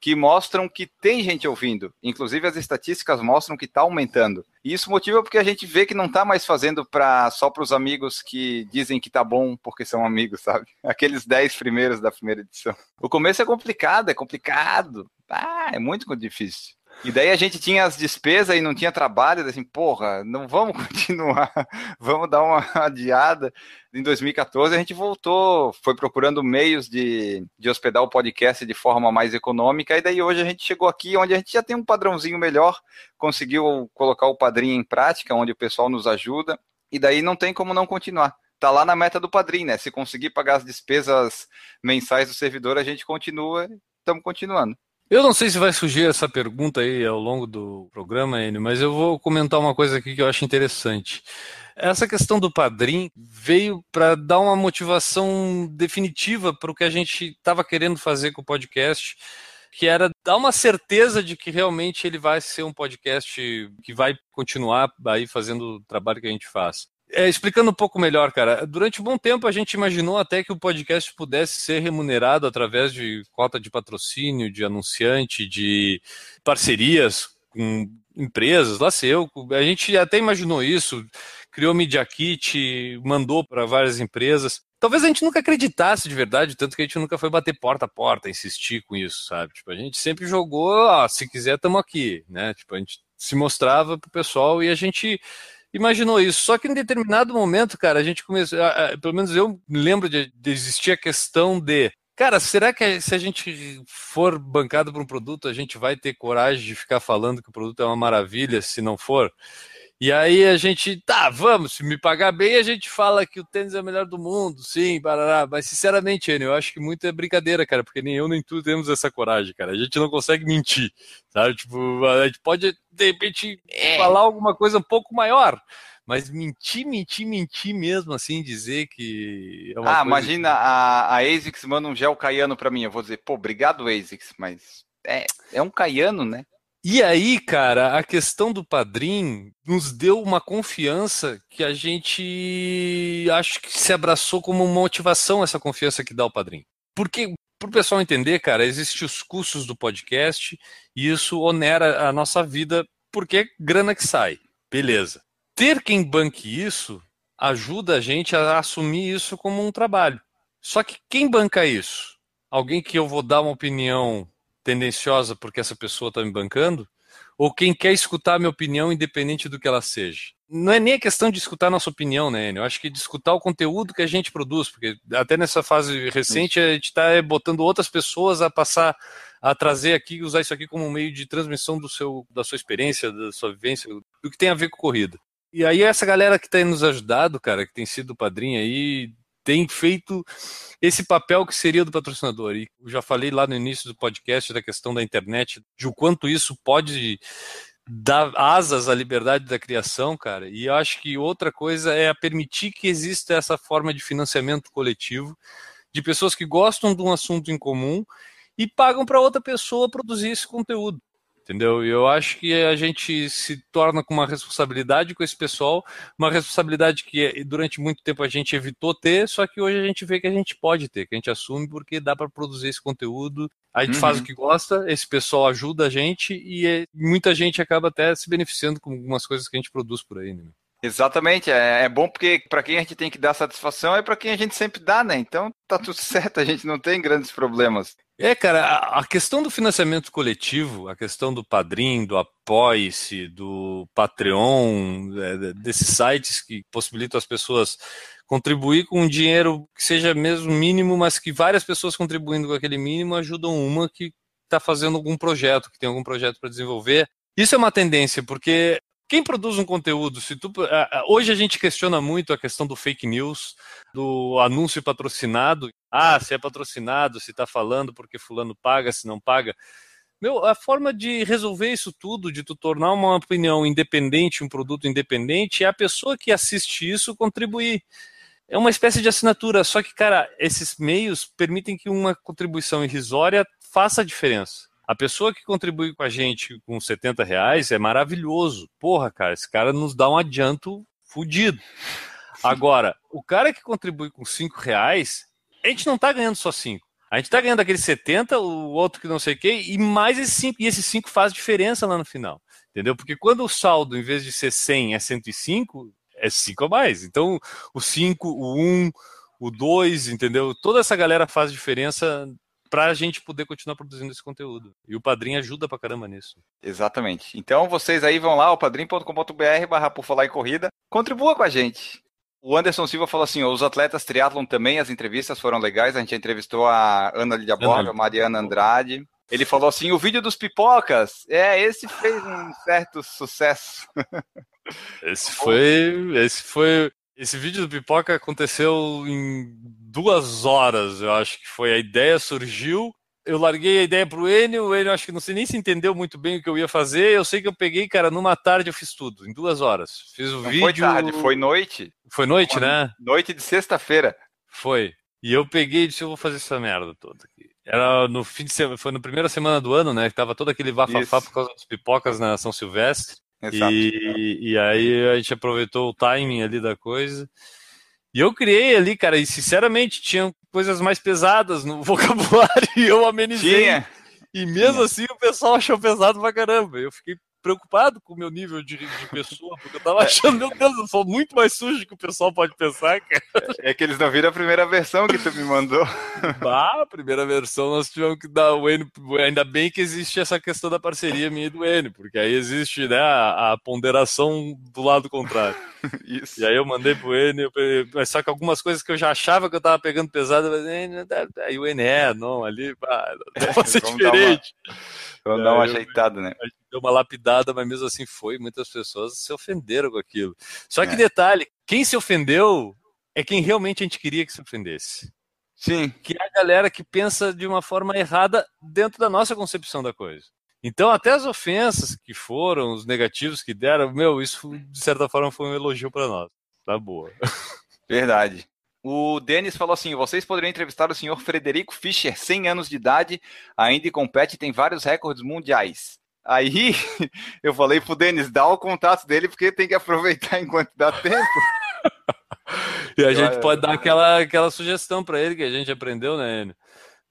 que mostram que tem gente ouvindo. Inclusive, as estatísticas mostram que está aumentando. E isso motiva porque a gente vê que não está mais fazendo pra, só para os amigos que dizem que tá bom porque são amigos, sabe? [LAUGHS] Aqueles 10 primeiros da primeira edição. O começo é complicado, é complicado. Ah, é muito difícil. E daí a gente tinha as despesas e não tinha trabalho, assim, porra, não vamos [LAUGHS] continuar, vamos dar uma adiada. Em 2014 a gente voltou, foi procurando meios de, de hospedar o podcast de forma mais econômica, e daí hoje a gente chegou aqui onde a gente já tem um padrãozinho melhor, conseguiu colocar o padrinho em prática, onde o pessoal nos ajuda, e daí não tem como não continuar tá lá na meta do padrinho, né? Se conseguir pagar as despesas mensais do servidor, a gente continua, estamos continuando. Eu não sei se vai surgir essa pergunta aí ao longo do programa, Enio, mas eu vou comentar uma coisa aqui que eu acho interessante. Essa questão do padrinho veio para dar uma motivação definitiva para o que a gente estava querendo fazer com o podcast, que era dar uma certeza de que realmente ele vai ser um podcast que vai continuar aí fazendo o trabalho que a gente faz. É, explicando um pouco melhor, cara, durante um bom tempo a gente imaginou até que o podcast pudesse ser remunerado através de cota de patrocínio, de anunciante, de parcerias com empresas, lá seu. A gente até imaginou isso, criou Media Kit, mandou para várias empresas. Talvez a gente nunca acreditasse de verdade, tanto que a gente nunca foi bater porta a porta, insistir com isso, sabe? Tipo, a gente sempre jogou, ó, se quiser, estamos aqui, né? Tipo, a gente se mostrava pro pessoal e a gente imaginou isso. Só que em determinado momento, cara, a gente começou, pelo menos eu lembro de, de existir a questão de Cara, será que se a gente for bancado por um produto, a gente vai ter coragem de ficar falando que o produto é uma maravilha se não for? E aí a gente, tá, vamos, se me pagar bem, a gente fala que o tênis é o melhor do mundo, sim, barará. Mas sinceramente, Enio, eu acho que muito é brincadeira, cara, porque nem eu nem tu temos essa coragem, cara. A gente não consegue mentir, sabe? Tipo, a gente pode, de repente, é. falar alguma coisa um pouco maior. Mas mentir, mentir, mentir mesmo, assim, dizer que. É ah, imagina que... a, a ASICS manda um gel caiano para mim. Eu vou dizer, pô, obrigado, ASICS, mas é, é um caiano, né? E aí, cara, a questão do padrinho nos deu uma confiança que a gente acho que se abraçou como motivação essa confiança que dá o padrinho. Porque, para o pessoal entender, cara, existem os custos do podcast e isso onera a nossa vida porque é grana que sai. Beleza. Ter quem banque isso ajuda a gente a assumir isso como um trabalho. Só que quem banca isso? Alguém que eu vou dar uma opinião tendenciosa porque essa pessoa está me bancando, ou quem quer escutar a minha opinião, independente do que ela seja. Não é nem a questão de escutar a nossa opinião, né, Enio? Eu acho que de escutar o conteúdo que a gente produz, porque até nessa fase recente a gente está é, botando outras pessoas a passar, a trazer aqui, usar isso aqui como um meio de transmissão do seu, da sua experiência, da sua vivência, do que tem a ver com corrida. E aí essa galera que tem nos ajudado, cara, que tem sido padrinho aí, tem feito esse papel que seria do patrocinador. E eu já falei lá no início do podcast da questão da internet, de o quanto isso pode dar asas à liberdade da criação, cara. E eu acho que outra coisa é permitir que exista essa forma de financiamento coletivo de pessoas que gostam de um assunto em comum e pagam para outra pessoa produzir esse conteúdo entendeu? E eu acho que a gente se torna com uma responsabilidade com esse pessoal, uma responsabilidade que durante muito tempo a gente evitou ter, só que hoje a gente vê que a gente pode ter, que a gente assume porque dá para produzir esse conteúdo, a gente uhum. faz o que gosta, esse pessoal ajuda a gente e é, muita gente acaba até se beneficiando com algumas coisas que a gente produz por aí, né? Exatamente, é, é bom porque para quem a gente tem que dar satisfação é para quem a gente sempre dá, né? Então tá tudo certo, a gente não tem grandes problemas. É, cara, a questão do financiamento coletivo, a questão do Padrim, do Apoie-se, do Patreon, é, desses sites que possibilitam as pessoas contribuir com um dinheiro que seja mesmo mínimo, mas que várias pessoas contribuindo com aquele mínimo ajudam uma que está fazendo algum projeto, que tem algum projeto para desenvolver. Isso é uma tendência, porque quem produz um conteúdo, se tu, hoje a gente questiona muito a questão do fake news, do anúncio patrocinado. Ah, se é patrocinado, se está falando porque fulano paga, se não paga. Meu, a forma de resolver isso tudo, de tu tornar uma opinião independente, um produto independente, é a pessoa que assiste isso contribuir. É uma espécie de assinatura, só que, cara, esses meios permitem que uma contribuição irrisória faça a diferença. A pessoa que contribui com a gente com 70 reais é maravilhoso. Porra, cara, esse cara nos dá um adianto fudido. Agora, o cara que contribui com 5 reais, a gente não tá ganhando só 5. A gente tá ganhando aquele 70, o outro que não sei o quê, e mais esse 5. E esse 5 faz diferença lá no final. Entendeu? Porque quando o saldo, em vez de ser 100, é 105, é 5 a mais. Então, o 5, o 1, o 2, entendeu? Toda essa galera faz diferença para a gente poder continuar produzindo esse conteúdo. E o Padrim ajuda pra caramba nisso. Exatamente. Então vocês aí vão lá, o padrim.com.br barra por falar em corrida, contribua com a gente. O Anderson Silva falou assim: os atletas triatlon também, as entrevistas foram legais. A gente entrevistou a Ana Lidia Borba, a Mariana Andrade. Ele falou assim: o vídeo dos pipocas, é, esse fez um certo sucesso. Esse [LAUGHS] foi. Esse foi. Esse vídeo do Pipoca aconteceu em duas horas, eu acho que foi. A ideia surgiu, eu larguei a ideia pro Enio, o Enio acho que não sei nem se entendeu muito bem o que eu ia fazer. Eu sei que eu peguei, cara, numa tarde eu fiz tudo, em duas horas. Fiz o Não vídeo. foi tarde, foi noite. Foi noite, né? Noite de sexta-feira. Foi. E eu peguei e disse, eu vou fazer essa merda toda aqui. Era no fim de semana, foi na primeira semana do ano, né? Que tava todo aquele bafafá Isso. por causa dos pipocas na São Silvestre. Exato. E, e aí a gente aproveitou o timing ali da coisa. E eu criei ali, cara, e sinceramente tinham coisas mais pesadas no [LAUGHS] vocabulário e eu amenizei. Tinha. E mesmo assim o pessoal achou pesado pra caramba. Eu fiquei preocupado com o meu nível de, de pessoa, porque eu tava achando, meu Deus, eu sou muito mais sujo que o pessoal pode pensar, cara. É que eles não viram a primeira versão que tu me mandou. Bah, a primeira versão nós tivemos que dar o N. Ainda bem que existe essa questão da parceria minha e do N, porque aí existe né, a, a ponderação do lado contrário. Isso. E aí eu mandei pro N, mas só que algumas coisas que eu já achava que eu tava pegando pesado, mas, aí o N é, não, ali, pá, [LAUGHS] Vamos dar uma- diferente. Vamos dar uma ajeitada, né? deu uma lapidada, mas mesmo assim foi. Muitas pessoas se ofenderam com aquilo. Só que É. detalhe: quem se ofendeu é quem realmente a gente queria que se ofendesse. Sim. Que é a galera que pensa de uma forma errada dentro da nossa concepção da coisa. Então, até as ofensas que foram, os negativos que deram, meu, isso de certa forma foi um elogio para nós. Tá boa. [LAUGHS] Verdade. O Denis falou assim: vocês poderiam entrevistar o senhor Frederico Fischer, 100 anos de idade, ainda compete e tem vários recordes mundiais. Aí [LAUGHS] eu falei pro Denis: dá o contato dele, porque tem que aproveitar enquanto dá tempo. [LAUGHS] E a gente pode dar aquela, aquela sugestão para ele que a gente aprendeu, né, Enio?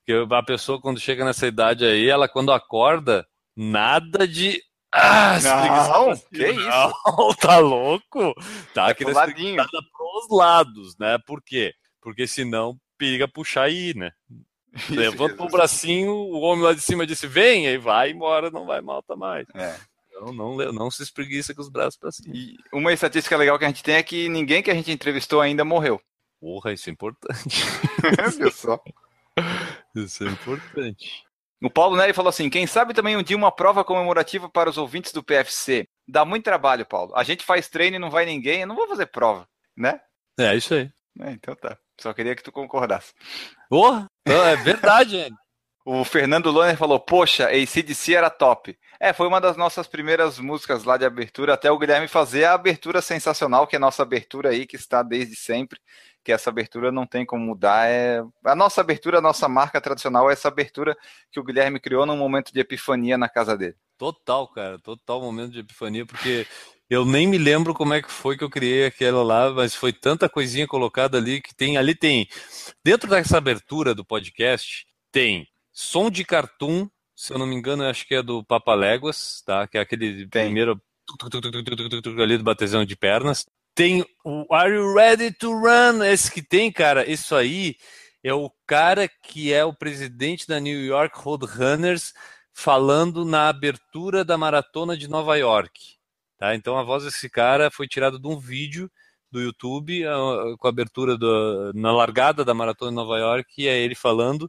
Que a pessoa, quando chega nessa idade aí, ela quando acorda, nada de. Ah, Não, cima. que isso? Não, tá louco? Tá É pro ladinho. pros lados, né? Por quê? Porque senão periga puxar ir, né? Levanta o bracinho, o homem lá de cima disse: vem, aí vai embora, não vai malta mais. É. Então não, não se espreguiça com os braços pra cima. E uma estatística legal que a gente tem é que ninguém que a gente entrevistou ainda morreu. Porra, isso é importante. [LAUGHS] Viu só? Isso é importante. O Paulo Neri falou assim: quem sabe também um dia uma prova comemorativa para os ouvintes do PFC. Dá muito trabalho, Paulo. A gente faz treino e não vai ninguém, eu não vou fazer prova, né? É isso aí. É, então tá. Só queria que tu concordasse. Porra, então é verdade, Enio. [LAUGHS] O Fernando Loner falou: Poxa, ACDC era top. É, foi uma das nossas primeiras músicas lá de abertura, até o Guilherme fazer a abertura sensacional, que é a nossa abertura aí, que está desde sempre. Que essa abertura não tem como mudar. É... A nossa abertura, a nossa marca tradicional é essa abertura que o Guilherme criou num momento de epifania na casa dele. Total, cara, total momento de epifania, porque eu nem me lembro como é que foi que eu criei aquela lá, mas foi tanta coisinha colocada ali que tem ali tem dentro dessa abertura do podcast tem som de cartoon, se eu não me engano, eu acho que é do Papaléguas, tá? Que é aquele primeiro tuc, tuc, ali do batezão de pernas. Tem o Are You Ready to Run? Esse que tem, cara, isso aí é o cara que é o presidente da New York Roadrunners falando na abertura da maratona de Nova York. Tá? Então a voz desse cara foi tirada de um vídeo do YouTube ah, com a abertura do- na largada da maratona de Nova York e é ele falando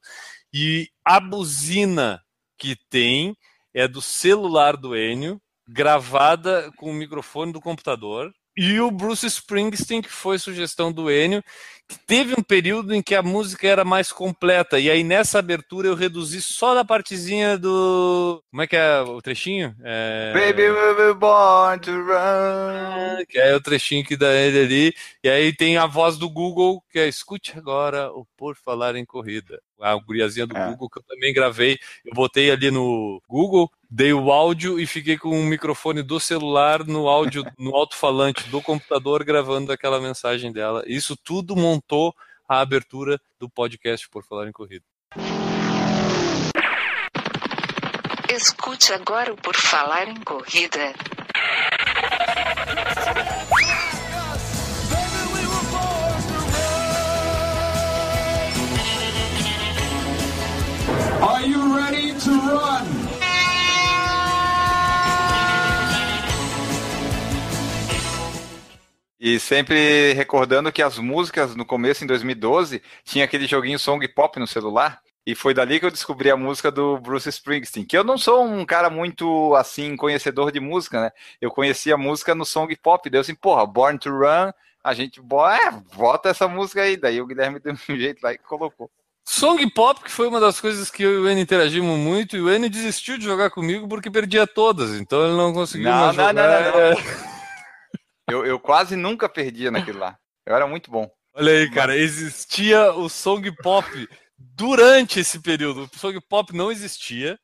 e a buzina que tem é do celular do Enio gravada com o microfone do computador e o Bruce Springsteen, que foi sugestão do Enio, que teve um período em que a música era mais completa. E aí nessa abertura eu reduzi só da partezinha do. Como é que é o trechinho? É... Baby, we were born to run. Que é o trechinho que dá ele ali. E aí tem a voz do Google, que é escute agora o Por Falar em Corrida. A guriazinha do É. Google que eu também gravei. Eu botei ali no Google, dei o áudio e fiquei com o microfone do celular no áudio, [LAUGHS] no alto-falante do computador, gravando aquela mensagem dela. Isso tudo montou a abertura do podcast Por Falar em Corrida. Escute agora o Por Falar em Corrida. Are you ready to run? E sempre recordando que as músicas no começo, em 2012, tinha aquele joguinho Song Pop no celular. E foi dali que eu descobri a música do Bruce Springsteen. Que eu não sou um cara muito, assim, conhecedor de música, né? Eu conhecia a música no Song Pop. Deu assim, porra, Born to Run, a gente é, bota essa música aí. Daí o Guilherme deu um [LAUGHS] jeito lá e colocou. Song Pop, que foi uma das coisas que eu e o Enio interagimos muito, e o Enio desistiu de jogar comigo porque perdia todas, então ele não conseguiu Não, mais não, não, jogar. não, não. [LAUGHS] Eu, eu quase nunca perdia naquele lá. Eu era muito bom. Olha aí, cara, existia o Song Pop durante esse período. O Song Pop não existia,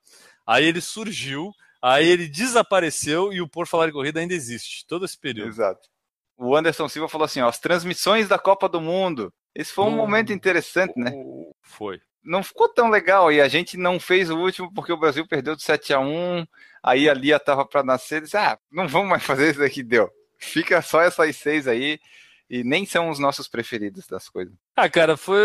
aí ele surgiu, aí ele desapareceu e o Por Falar em Corrida ainda existe, todo esse período. Exato. O Anderson Silva falou assim: ó, as transmissões da Copa do Mundo. Esse foi um Hum. momento interessante, né? Foi. Não ficou tão legal e a gente não fez o último porque o Brasil perdeu de 7 a 1 Aí a Lia tava para nascer e disse: Ah, não vamos mais fazer isso daqui, deu. Fica só essas seis aí e nem são os nossos preferidos das coisas. Ah, cara, foi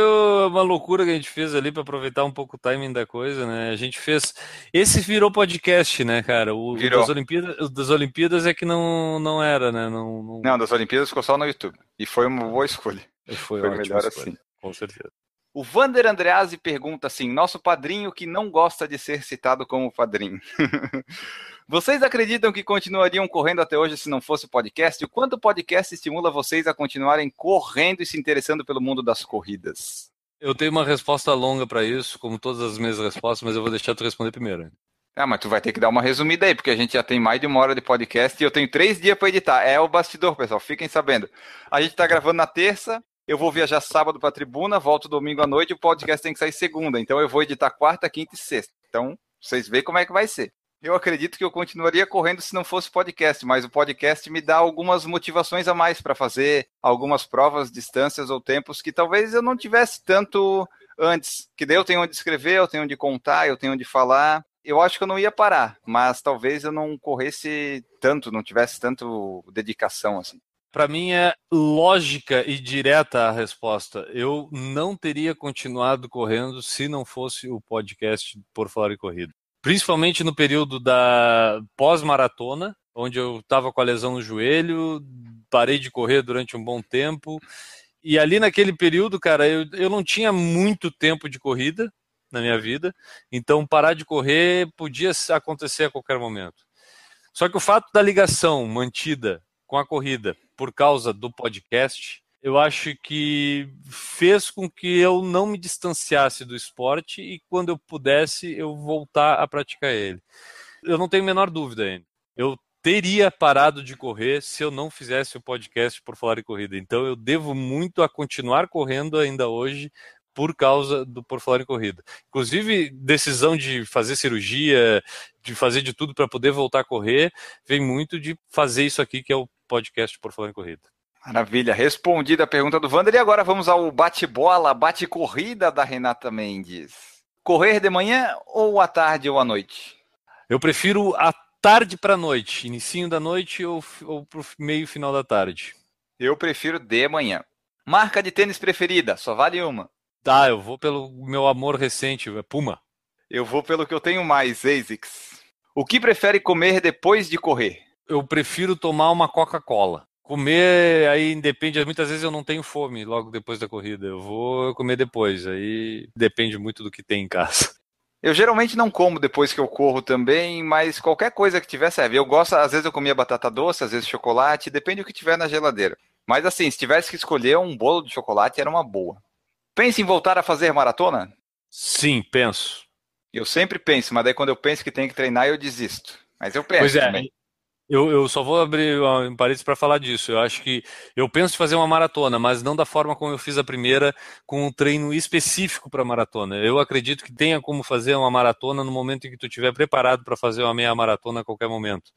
uma loucura que a gente fez ali para aproveitar um pouco o timing da coisa, né? A gente fez. Esse virou podcast, né, cara? O, Virou. das Olimpíadas, o das Olimpíadas é que não, não era, né? Não, não... Não, das Olimpíadas ficou só no YouTube. E foi uma boa escolha. Foi, Foi ótima melhor escolha, assim. Com certeza. O Vander Andreazzi pergunta assim: nosso padrinho que não gosta de ser citado como padrinho. [LAUGHS] vocês acreditam que continuariam correndo até hoje se não fosse o podcast? O quanto o podcast estimula vocês a continuarem correndo e se interessando pelo mundo das corridas? Eu tenho uma resposta longa para isso, como todas as minhas respostas, mas eu vou deixar tu responder primeiro. Ah, mas tu vai ter que dar uma resumida aí, porque a gente já tem mais de uma hora de podcast e eu tenho três dias para editar. É o bastidor, pessoal, fiquem sabendo. A gente tá gravando na terça, eu vou viajar sábado pra tribuna, volto domingo à noite, o podcast tem que sair segunda. Então eu vou editar quarta, quinta e sexta. Então, vocês veem como é que vai ser. Eu acredito que eu continuaria correndo se não fosse podcast, mas o podcast me dá algumas motivações a mais para fazer algumas provas, distâncias ou tempos que talvez eu não tivesse tanto antes. Que daí eu tenho onde escrever, eu tenho onde contar, eu tenho onde falar. Eu acho que eu não ia parar, mas talvez eu não corresse tanto, não tivesse tanto dedicação assim. Para mim é lógica e direta a resposta. Eu não teria continuado correndo se não fosse o podcast Por Falar em Corrida. Principalmente no período da pós-maratona, onde eu estava com a lesão no joelho, parei de correr durante um bom tempo. E ali naquele período, cara, eu, eu não tinha muito tempo de corrida na minha vida, então parar de correr podia acontecer a qualquer momento. Só que o fato da ligação mantida com a corrida por causa do podcast, eu acho que fez com que eu não me distanciasse do esporte e quando eu pudesse eu voltar a praticar ele. Eu não tenho a menor dúvida ainda. Eu teria parado de correr se eu não fizesse o podcast por falar em corrida. Então eu devo muito a continuar correndo ainda hoje por causa do por falar em corrida. Inclusive, decisão de fazer cirurgia, de fazer de tudo para poder voltar a correr, vem muito de fazer isso aqui que é o podcast por falar em corrida. Maravilha, respondida a pergunta do Wander. E agora vamos ao bate-bola, bate-corrida da Renata Mendes. Correr de manhã ou à tarde ou à noite? Eu prefiro a tarde para noite, inicinho da noite ou, ou pro meio final da tarde. Eu prefiro de manhã. Marca de tênis preferida, só vale uma. Tá, eu vou pelo meu amor recente, é Puma. Eu vou pelo que eu tenho mais, ASICS. O que prefere comer depois de correr? Eu prefiro tomar uma Coca-Cola. Comer, aí depende, muitas vezes eu não tenho fome logo depois da corrida. Eu vou comer depois, aí depende muito do que tem em casa. Eu geralmente não como depois que eu corro também, mas qualquer coisa que tiver serve. Eu gosto, às vezes eu comia batata doce, às vezes chocolate, depende do que tiver na geladeira. Mas assim, se tivesse que escolher um bolo de chocolate, era uma boa. Pensa em voltar a fazer maratona? Sim, penso. Eu sempre penso, mas daí quando eu penso que tem que treinar, eu desisto. Mas eu penso Pois é, também. Eu, eu só vou abrir um parênteses para falar disso. Eu acho que eu penso em fazer uma maratona, mas não da forma como eu fiz a primeira, com um treino específico para maratona. Eu acredito que tenha como fazer uma maratona no momento em que tu estiver preparado para fazer uma meia maratona a qualquer momento.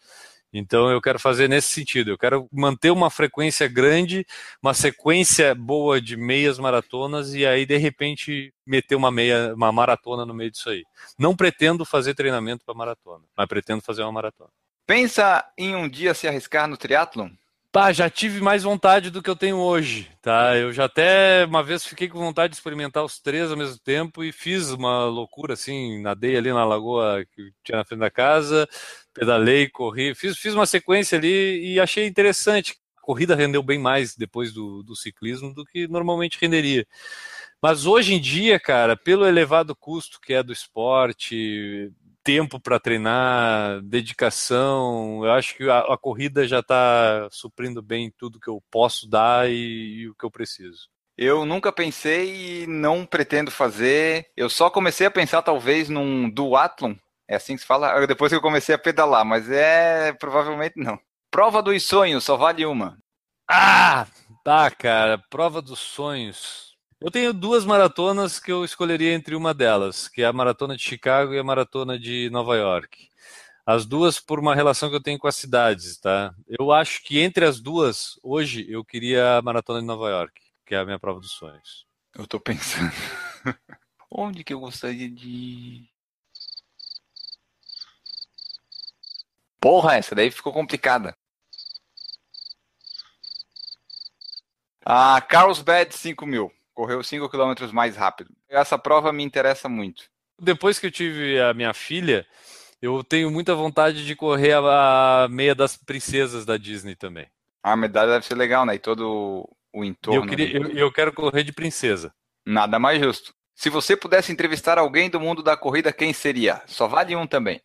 Então eu quero fazer nesse sentido. Eu quero manter uma frequência grande, uma sequência boa de meias maratonas e aí de repente meter uma meia, uma maratona no meio disso aí. Não pretendo fazer treinamento para maratona, mas pretendo fazer uma maratona. Pensa em um dia se arriscar no triatlon? Pá, já tive mais vontade do que eu tenho hoje, tá? Eu já até uma vez fiquei com vontade de experimentar os três ao mesmo tempo e fiz uma loucura assim, nadei ali na lagoa que tinha na frente da casa, pedalei, corri, fiz, fiz uma sequência ali e achei interessante. A corrida rendeu bem mais depois do, do ciclismo do que normalmente renderia. Mas hoje em dia, cara, pelo elevado custo que é do esporte, tempo para treinar, dedicação. Eu acho que a, a corrida já está suprindo bem tudo que eu posso dar e, e, o que eu preciso. Eu nunca pensei e não pretendo fazer. Eu só comecei a pensar talvez num duatlon. É assim que se fala? Depois que eu comecei a pedalar, mas é provavelmente não. Prova dos sonhos, só vale uma. Ah, tá, cara. Prova dos sonhos. Eu tenho duas maratonas que eu escolheria entre uma delas, que é a maratona de Chicago e a maratona de Nova York. As duas por uma relação que eu tenho com as cidades, tá? Eu acho que entre as duas, hoje, eu queria a maratona de Nova York, que é a minha prova dos sonhos. Eu tô pensando. [LAUGHS] Onde que eu gostaria de. Porra, essa daí ficou complicada. A Carlsbad 5000 correu 5 km mais rápido. Essa prova me interessa muito. Depois que eu tive a minha filha, eu tenho muita vontade de correr a, meia das princesas da Disney também. A medalha deve ser legal, né? E todo o entorno. Eu, queria, eu, eu quero correr de princesa. Nada mais justo. Se você pudesse entrevistar alguém do mundo da corrida, quem seria? Só vale um também.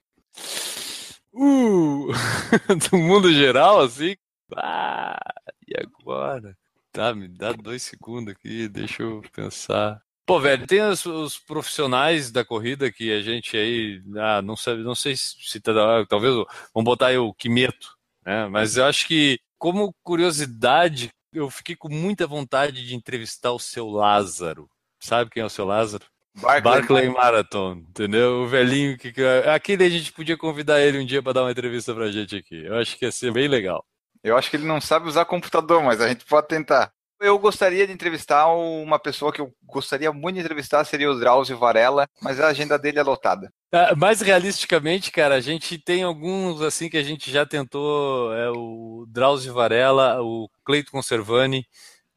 Uh, [LAUGHS] do mundo geral, assim? Ah, e agora? Tá, me dá dois segundos aqui, deixa eu pensar. Pô, velho, tem os, os, profissionais da corrida que a gente aí, ah, não sei, não sei se tá, talvez, vamos botar aí o Kimeto, né? Mas eu acho que, como curiosidade, eu fiquei com muita vontade de entrevistar o seu Lázaro. Sabe quem é o seu Lázaro? Barclay, Barclay Marathon, entendeu? O velhinho que. Aquele a gente podia convidar ele um dia para dar uma entrevista pra gente aqui. Eu acho que ia ser bem legal. Eu acho que ele não sabe usar computador, mas a gente pode tentar. Eu gostaria de entrevistar uma pessoa que eu gostaria muito de entrevistar, seria o Drauzio Varela, mas a agenda dele é lotada. Ah, mais realisticamente, cara, a gente tem alguns assim que a gente já tentou, é o Drauzio Varela, o Cleito Conservani,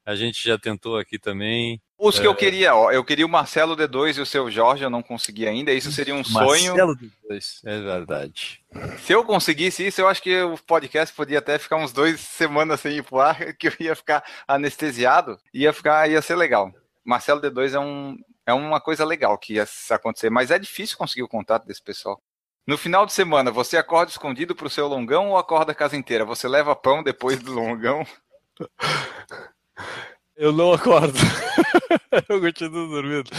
a gente já tentou aqui também. Os que é... eu queria, ó, eu queria o Marcelo D2 e o seu Jorge, eu não consegui ainda. Isso seria um Marcelo sonho. Marcelo D2, é verdade. Se eu conseguisse isso, eu acho que o podcast podia até ficar uns dois semanas sem ir pro ar, [LAUGHS] que eu ia ficar anestesiado, ia ficar, ia ser legal. Marcelo D2 é, um, é uma coisa legal que ia acontecer, mas é difícil conseguir o contato desse pessoal. No final de semana, você acorda escondido pro seu longão ou acorda a casa inteira? Você leva pão depois do longão? [LAUGHS] Eu não acordo. [LAUGHS] eu continuo dormindo.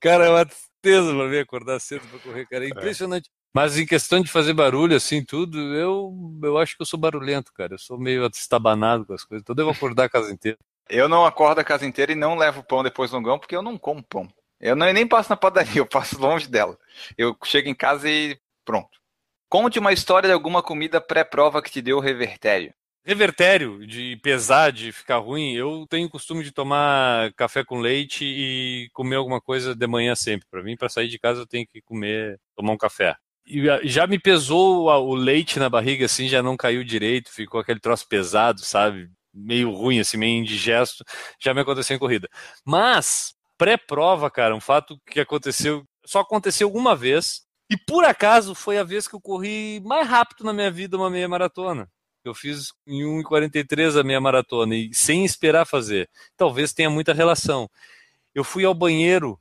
Cara, é uma tristeza pra mim acordar cedo pra correr, cara. É impressionante. Mas em questão de fazer barulho, assim, tudo, eu, eu acho que eu sou barulhento, cara. Eu sou meio estabanado com as coisas. Então eu devo acordar a casa inteira. Eu não acordo a casa inteira e não levo pão depois do longão, porque eu não como pão. Eu não, nem passo na padaria, [LAUGHS] eu passo longe dela. Eu chego em casa e pronto. Conte uma história de alguma comida pré-prova que te deu revertério revertério de pesar, de ficar ruim, eu tenho costume de tomar café com leite e comer alguma coisa de manhã sempre. Para mim, para sair de casa, eu tenho que comer, tomar um café. E já me pesou o leite na barriga, assim, já não caiu direito, ficou aquele troço pesado, sabe? Meio ruim, assim, meio indigesto. Já me aconteceu em corrida. Mas, pré-prova, cara, um fato que aconteceu, só aconteceu uma vez, e por acaso foi a vez que eu corri mais rápido na minha vida uma meia maratona. Eu fiz em 1,43 a minha maratona e sem esperar fazer. Talvez tenha muita relação. Eu fui ao banheiro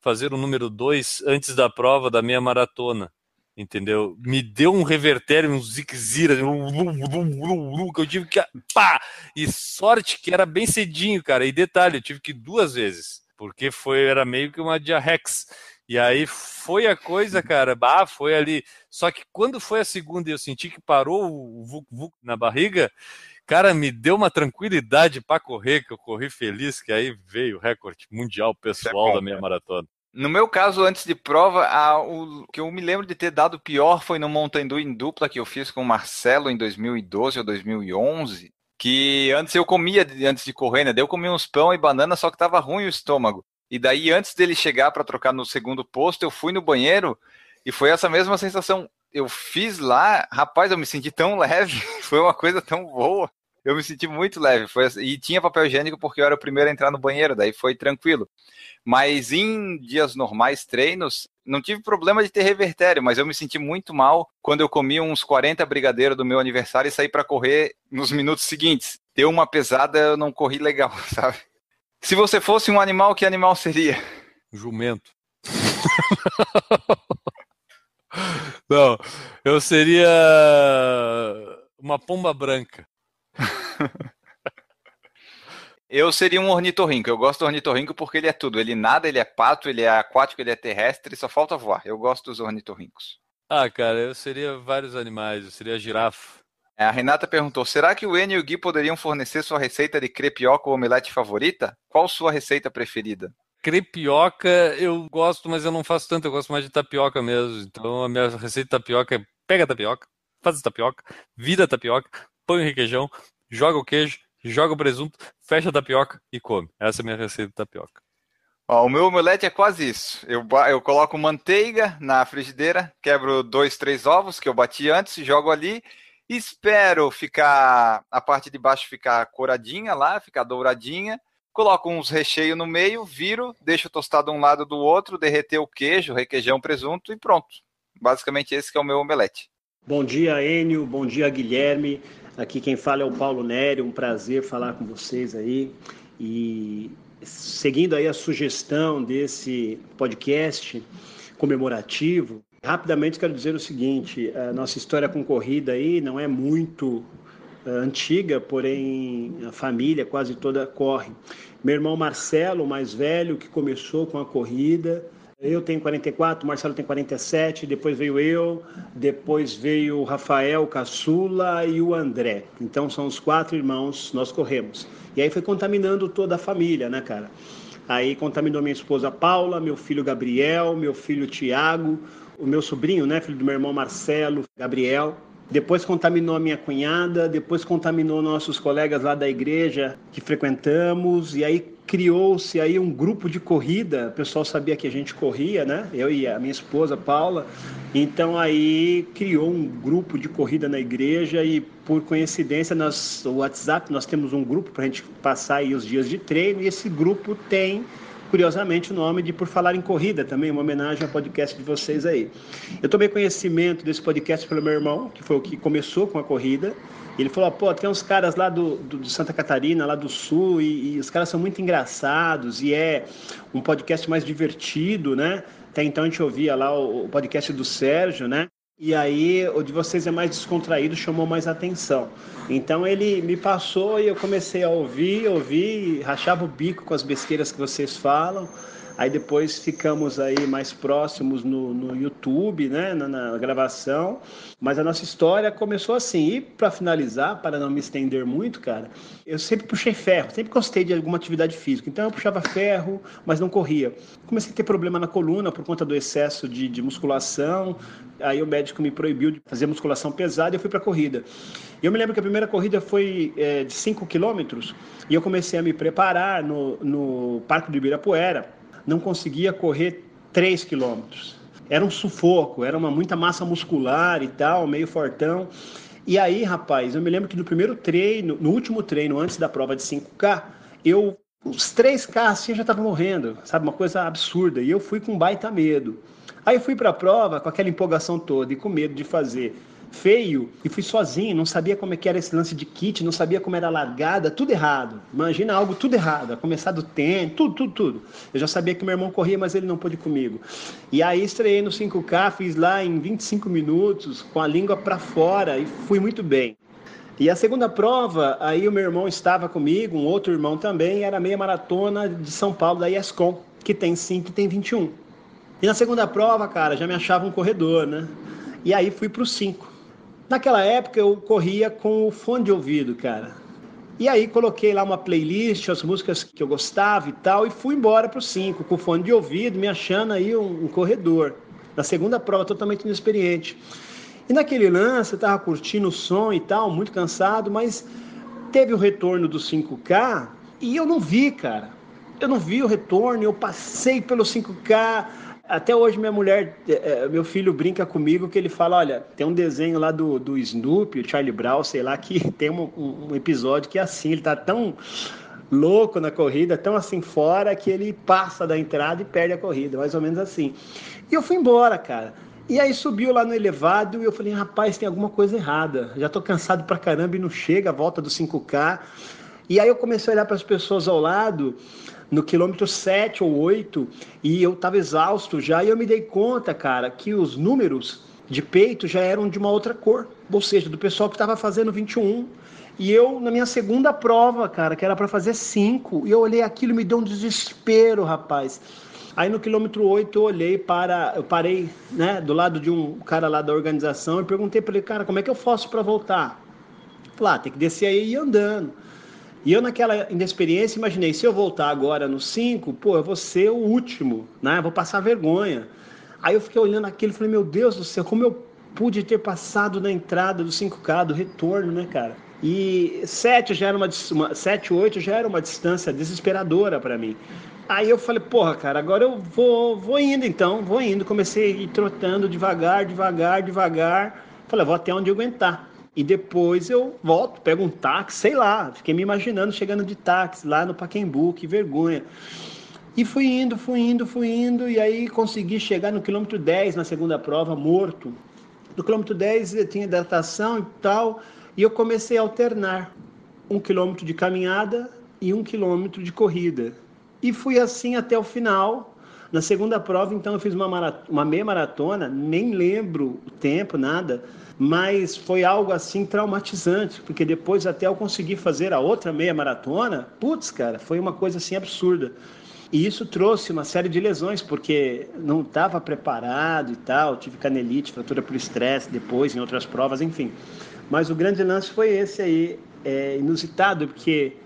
fazer o número 2 antes da prova da meia maratona. Entendeu? Me deu um revertério, um ziquezira, que eu tive que. Pá! E sorte que era bem cedinho, cara. E detalhe, eu tive que ir duas vezes, porque foi era meio que uma diarrex. E aí foi a coisa, cara. Ah, foi ali. Só que quando foi a segunda e eu senti que parou o Vuk Vuk na barriga, cara, me deu uma tranquilidade para correr, que eu corri feliz, que aí veio o recorde mundial pessoal é bom, da minha maratona. No meu caso, antes de prova, a, o que eu me lembro de ter dado pior foi no Montandu em dupla que eu fiz com o Marcelo em 2012 ou 2011. Que antes eu comia, antes de correr, né? Daí eu comia uns pão e banana, só que tava ruim o estômago. E daí, antes dele chegar para trocar no segundo posto, eu fui no banheiro e foi essa mesma sensação. Eu fiz lá, rapaz, eu me senti tão leve, [LAUGHS] foi uma coisa tão boa. Eu me senti muito leve. Foi, assim, e tinha papel higiênico porque eu era o primeiro a entrar no banheiro, daí foi tranquilo. Mas em dias normais, treinos, não tive problema de ter revertério, mas eu me senti muito mal quando eu comi uns 40 brigadeiros do meu aniversário e saí para correr nos minutos seguintes. Deu uma pesada, eu não corri legal, [LAUGHS] sabe? Se você fosse um animal, que animal seria? Jumento. [LAUGHS] não, eu seria uma pomba branca. [LAUGHS] Eu seria um ornitorrinco. Eu gosto do ornitorrinco porque ele é tudo. Ele nada, ele é pato, ele é aquático, ele é terrestre, só falta voar. Eu gosto dos ornitorrincos. Ah, cara, eu seria vários animais. Eu seria girafa. É, a Renata perguntou: será que o Enio e o Gui poderiam fornecer sua receita de crepioca ou omelete favorita? Qual sua receita preferida? Crepioca eu gosto, mas eu não faço tanto. Eu gosto mais de tapioca mesmo. Então a minha receita de tapioca é: pega a tapioca, faz a tapioca, vira a tapioca, põe o requeijão, joga o queijo, joga o presunto, fecha a tapioca e come. Essa é a minha receita de tapioca. Ó, o meu omelete é quase isso. Eu, eu coloco manteiga na frigideira, quebro dois, três ovos que eu bati antes, jogo ali, espero ficar a parte de baixo ficar coradinha lá, ficar douradinha. Coloco uns recheios no meio, viro, deixo tostado um lado do outro, derreter o queijo, requeijão, presunto e pronto. Basicamente esse é o meu omelete. Bom dia, Enio. Bom dia, Guilherme. Aqui quem fala é o Paulo Nério, um prazer falar com vocês aí. E seguindo aí a sugestão desse podcast comemorativo, rapidamente quero dizer o seguinte: a nossa história com corrida aí não é muito uh, antiga, porém a família quase toda corre. Meu irmão Marcelo, mais velho, que começou com a corrida, eu tenho 44, o Marcelo tem 47, depois veio eu, depois veio o Rafael Caçula e o André. Então são os quatro irmãos, nós corremos. E aí foi contaminando toda a família, né, cara? Aí contaminou minha esposa Paula, meu filho Gabriel, meu filho Tiago, o meu sobrinho, né, filho do meu irmão Marcelo, Gabriel. Depois contaminou a minha cunhada, depois contaminou nossos colegas lá da igreja que frequentamos, e aí criou-se aí um grupo de corrida, o pessoal sabia que a gente corria, né? Eu e a minha esposa Paula. Então aí criou um grupo de corrida na igreja e por coincidência nós o WhatsApp nós temos um grupo para a gente passar aí os dias de treino e esse grupo tem curiosamente o nome de Por Falar em Corrida, também uma homenagem ao podcast de vocês aí. Eu tomei conhecimento desse podcast pelo meu irmão, que foi o que começou com a corrida. Ele falou, pô, tem uns caras lá do, do de Santa Catarina, lá do Sul, e, e, os caras são muito engraçados, e é um podcast mais divertido, né? Até então a gente ouvia lá o podcast do Sérgio, né? E aí o de vocês é mais descontraído, chamou mais atenção. Então ele me passou e eu comecei a ouvir, ouvir, rachava o bico com as besteiras que vocês falam. Aí depois ficamos aí mais próximos no, no YouTube, né, na, na, gravação. Mas a nossa história começou assim. E para finalizar, para não me estender muito, cara, eu sempre puxei ferro, sempre gostei de alguma atividade física. Então eu puxava ferro, mas não corria. Comecei a ter problema na coluna por conta do excesso de, de musculação. Aí o médico me proibiu de fazer musculação pesada e eu fui para corrida. Eu me lembro que a primeira corrida foi é, de 5 quilômetros e eu comecei a me preparar no, no Parque do Ibirapuera não conseguia correr 3 quilômetros. Era um sufoco, era uma muita massa muscular e tal, meio fortão. E aí, rapaz, eu me lembro que no primeiro treino, no último treino, antes da prova de 5K, eu, os 3K assim, já estava morrendo, sabe? Uma coisa absurda. E eu fui com baita medo. Aí fui para a prova com aquela empolgação toda e com medo de fazer feio e fui sozinho, não sabia como é que era esse lance de kit, não sabia como era a largada, tudo errado. Imagina algo tudo errado, a começar do tênis, tudo, tudo, tudo. Eu já sabia que meu irmão corria, mas ele não pôde comigo. E aí estreiei no 5K, fiz lá em 25 minutos, com a língua para fora e fui muito bem. E a segunda prova, aí o meu irmão estava comigo, um outro irmão também, era meia maratona de São Paulo, da ESCOM, que tem 5 e tem 21. E na segunda prova, cara, já me achava um corredor, né? E aí fui para o 5. Naquela época eu corria com o fone de ouvido, cara. E aí coloquei lá uma playlist, as músicas que eu gostava e tal, e fui embora para o 5, com o fone de ouvido, me achando aí um, um corredor. Na segunda prova, totalmente inexperiente. E naquele lance, eu estava curtindo o som e tal, muito cansado, mas teve o retorno do 5K e eu não vi, cara. Eu não vi o retorno, eu passei pelo 5K. Até hoje minha mulher, é, meu filho brinca comigo que ele fala, olha, tem um desenho lá do, do Snoopy, o Charlie Brown, sei lá, que [LAUGHS] tem um, um episódio que é assim, ele tá tão louco na corrida, tão assim fora que ele passa da entrada e perde a corrida, mais ou menos assim. E eu fui embora, cara. E aí subiu lá no elevado e eu falei, rapaz, tem alguma coisa errada. Já tô cansado pra caramba e não chega a volta do 5K. E aí eu comecei a olhar para as pessoas ao lado, no quilômetro 7 ou 8, e eu tava exausto já, e eu me dei conta, cara, que os números de peito já eram de uma outra cor. Ou seja, do pessoal que estava fazendo 21. E eu, na minha segunda prova, cara, que era para fazer 5, e eu olhei aquilo e me deu um desespero, rapaz. Aí no quilômetro 8 eu olhei para, eu parei, né, do lado de um cara lá da organização e perguntei para ele, cara, como é que eu faço para voltar? Falei, ah, tem que descer aí e ir andando. E eu naquela inexperiência imaginei, se eu voltar agora no 5, pô, eu vou ser o último, né? Eu vou passar vergonha. Aí eu fiquei olhando aquilo e falei, meu Deus do céu, como eu pude ter passado na entrada do 5K, do retorno, né, cara? E 7 já era uma, uma 7, 8 já era uma distância desesperadora para mim. Aí eu falei, porra, cara, agora eu vou, vou indo então, vou indo. Comecei a ir trotando devagar, devagar, devagar. Falei, vou até onde eu aguentar. E depois eu volto, pego um táxi, sei lá. Fiquei me imaginando chegando de táxi lá no Paquembu, que vergonha. E fui indo, fui indo, fui indo, e aí consegui chegar no quilômetro 10 na segunda prova, morto. No quilômetro 10 eu tinha hidratação e tal, e eu comecei a alternar um quilômetro de caminhada e um quilômetro de corrida. E fui assim até o final. Na segunda prova, então, eu fiz uma, uma meia maratona, nem lembro o tempo, nada, mas foi algo assim traumatizante, porque depois até eu conseguir fazer a outra meia maratona, putz, cara, foi uma coisa assim absurda. E isso trouxe uma série de lesões, porque não estava preparado e tal, tive canelite, fratura por estresse depois, em outras provas, enfim. Mas o grande lance foi esse aí, é, inusitado, porque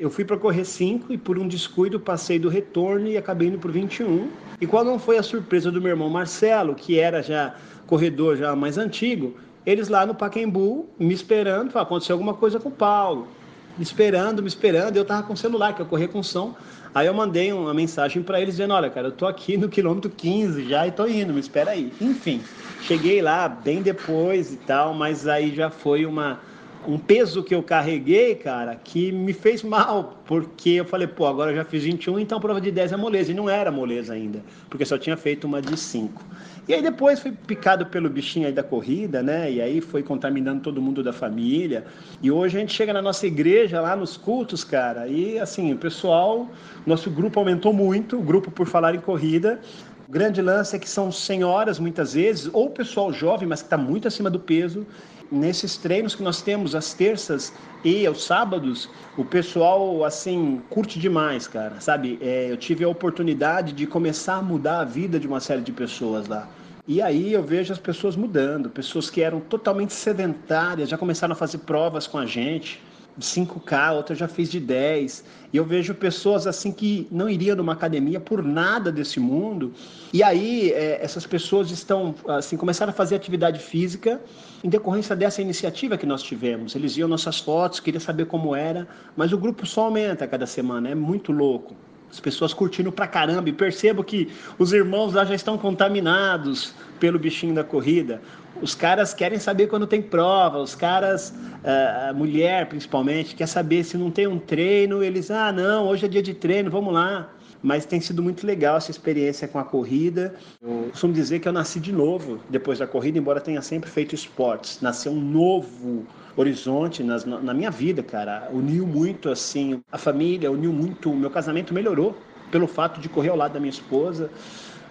eu fui para correr 5 e por um descuido passei do retorno e acabei indo por 21. E qual não foi a surpresa do meu irmão Marcelo, que era já corredor já mais antigo, eles lá no Paquembu me esperando, falou, aconteceu alguma coisa com o Paulo. Me esperando, me esperando, eu tava com o celular, que eu corria com som. Aí eu mandei uma mensagem para eles dizendo: "Olha, cara, eu tô aqui no quilômetro 15 já e tô indo, me espera aí". Enfim, cheguei lá bem depois e tal, mas aí já foi uma um peso que eu carreguei, cara, que me fez mal, porque eu falei, pô, agora eu já fiz 21, então prova de 10 é moleza. E não era moleza ainda, porque só tinha feito uma de 5. E aí depois fui picado pelo bichinho aí da corrida, né? E aí foi contaminando todo mundo da família. E hoje a gente chega na nossa igreja, lá nos cultos, cara, e assim, o pessoal, nosso grupo aumentou muito, o grupo por falar em corrida. O grande lance é que são senhoras, muitas vezes, ou pessoal jovem, mas que está muito acima do peso, nesses treinos que nós temos às terças e aos sábados, o pessoal, assim, curte demais, cara, sabe? É, eu tive a oportunidade de começar a mudar a vida de uma série de pessoas lá. E aí eu vejo as pessoas mudando, pessoas que eram totalmente sedentárias, já começaram a fazer provas com a gente, 5K, outra já fez de 10. E eu vejo pessoas assim que não iriam numa academia por nada desse mundo. E aí é, essas pessoas estão assim começaram a fazer atividade física em decorrência dessa iniciativa que nós tivemos. Eles viam nossas fotos, queriam saber como era, mas o grupo só aumenta a cada semana, é muito louco. As pessoas curtindo pra caramba e percebo que os irmãos lá já estão contaminados pelo bichinho da corrida. Os caras querem saber quando tem prova, os caras, eh, a mulher principalmente, quer saber se não tem um treino, eles, ah, não, hoje é dia de treino, vamos lá. mas tem sido muito legal essa experiência com a corrida. Eu costumo dizer que eu nasci de novo depois da corrida, embora tenha sempre feito esportes. Nasceu um novo horizonte nas, na minha vida, cara. Uniu muito, assim, a família, uniu muito. O meu casamento melhorou pelo fato de correr ao lado da minha esposa.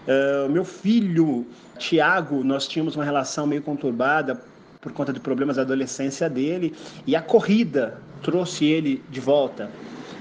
Uh, meu filho, Tiago, nós tínhamos uma relação meio conturbada por conta de problemas da adolescência dele, e a corrida trouxe ele de volta.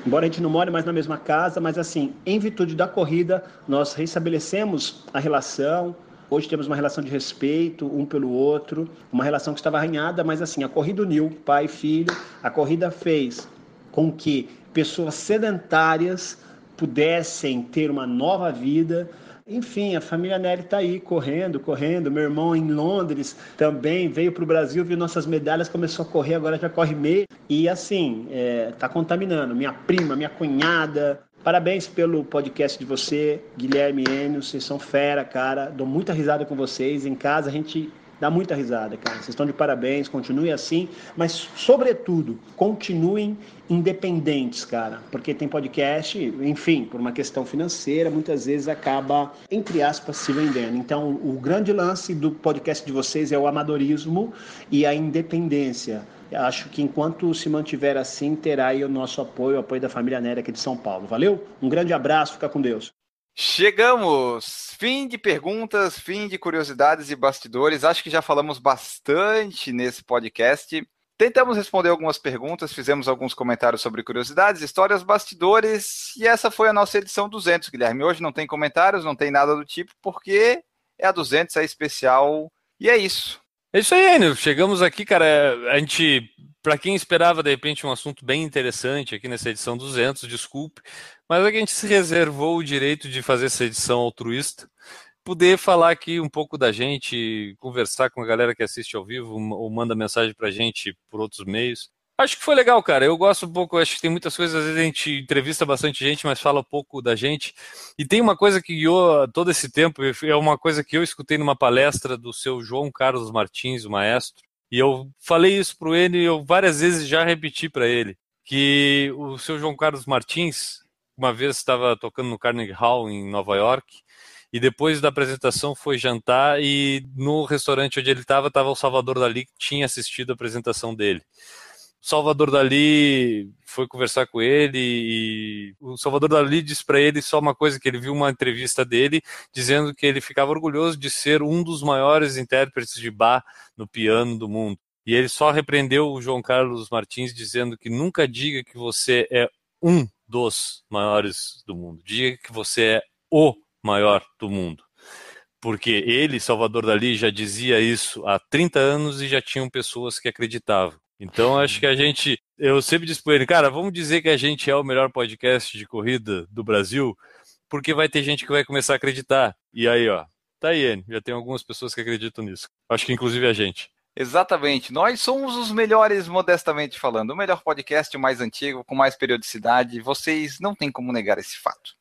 Embora a gente não more mais na mesma casa, mas assim, em virtude da corrida, nós restabelecemos a relação. Hoje temos uma relação de respeito um pelo outro, uma relação que estava arranhada, mas assim, a corrida uniu pai e filho. A corrida fez com que pessoas sedentárias pudessem ter uma nova vida, enfim, a família Nelly está aí correndo, correndo. Meu irmão em Londres também veio para o Brasil, viu nossas medalhas, começou a correr, agora já corre meio. E assim, está é, contaminando. Minha prima, minha cunhada. Parabéns pelo podcast de você, Guilherme Enio. Vocês são fera, cara. Dou muita risada com vocês. Em casa a gente Dá muita risada, cara. Vocês estão de parabéns, continue assim, mas sobretudo, continuem independentes, cara, porque tem podcast, enfim, por uma questão financeira, muitas vezes acaba, entre aspas, se vendendo. Então, o grande lance do podcast de vocês é o amadorismo e a independência. Acho que enquanto se mantiver assim, terá aí o nosso apoio, o apoio da família Nery aqui de São Paulo. Valeu? Um grande abraço, fica com Deus. Chegamos! Fim de perguntas, fim de curiosidades e bastidores. Acho que já falamos bastante nesse podcast. Tentamos responder algumas perguntas, fizemos alguns comentários sobre curiosidades, histórias, bastidores, e essa foi a nossa edição 200, Guilherme. Hoje não tem comentários, não tem nada do tipo, porque é a 200, é especial, e é isso. É isso aí, Enio. Chegamos aqui, cara. A gente, para quem esperava de repente um assunto bem interessante aqui nessa edição 200, desculpe, mas a gente se reservou o direito de fazer essa edição altruísta, poder falar aqui um pouco da gente, conversar com a galera que assiste ao vivo ou manda mensagem para a gente por outros meios. Acho que foi legal, cara. Eu gosto um pouco, acho que tem muitas coisas, às vezes a gente entrevista bastante gente, mas fala pouco da gente. E tem uma coisa que guiou todo esse tempo, é uma coisa que eu escutei numa palestra do seu João Carlos Martins, o maestro, e eu falei isso para ele e eu várias vezes já repeti para ele, que o seu João Carlos Martins, uma vez estava tocando no Carnegie Hall em Nova York, e depois da apresentação foi jantar e no restaurante onde ele estava, estava o Salvador Dali, que tinha assistido a apresentação dele. Salvador Dali foi conversar com ele e o Salvador Dali disse para ele só uma coisa que ele viu uma entrevista dele dizendo que ele ficava orgulhoso de ser um dos maiores intérpretes de Bach no piano do mundo. E ele só repreendeu o João Carlos Martins dizendo que nunca diga que você é um dos maiores do mundo. Diga que você é o maior do mundo. Porque ele, Salvador Dali, já dizia isso há 30 anos e já tinham pessoas que acreditavam. Então acho que a gente, eu sempre disse para ele, cara, vamos dizer que a gente é o melhor podcast de corrida do Brasil, porque vai ter gente que vai começar a acreditar. E aí, ó, tá aí, já tem algumas pessoas que acreditam nisso. Acho que inclusive a gente. Exatamente. Nós somos os melhores, modestamente falando. O melhor podcast, o mais antigo, com mais periodicidade. Vocês não têm como negar esse fato.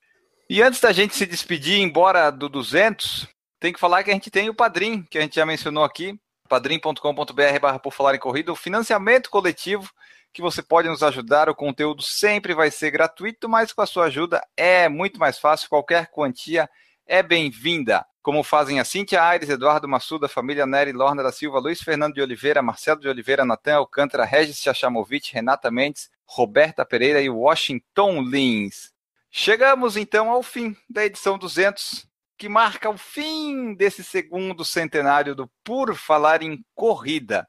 E antes da gente se despedir, embora do 200, tem que falar que a gente tem o Padrim, que a gente já mencionou aqui padrim.com.br barra por falar em corrida, o financiamento coletivo que você pode nos ajudar. O conteúdo sempre vai ser gratuito, mas com a sua ajuda é muito mais fácil. Qualquer quantia é bem-vinda. Como fazem a Cintia Aires, Eduardo Massuda, família Nery, Lorna da Silva, Luiz Fernando de Oliveira, Marcelo de Oliveira, Natan Alcântara, Regis Chachamovic, Renata Mendes, Roberta Pereira e Washington Lins. Chegamos então ao fim da edição 200 que marca o fim desse segundo centenário do Por Falar em Corrida.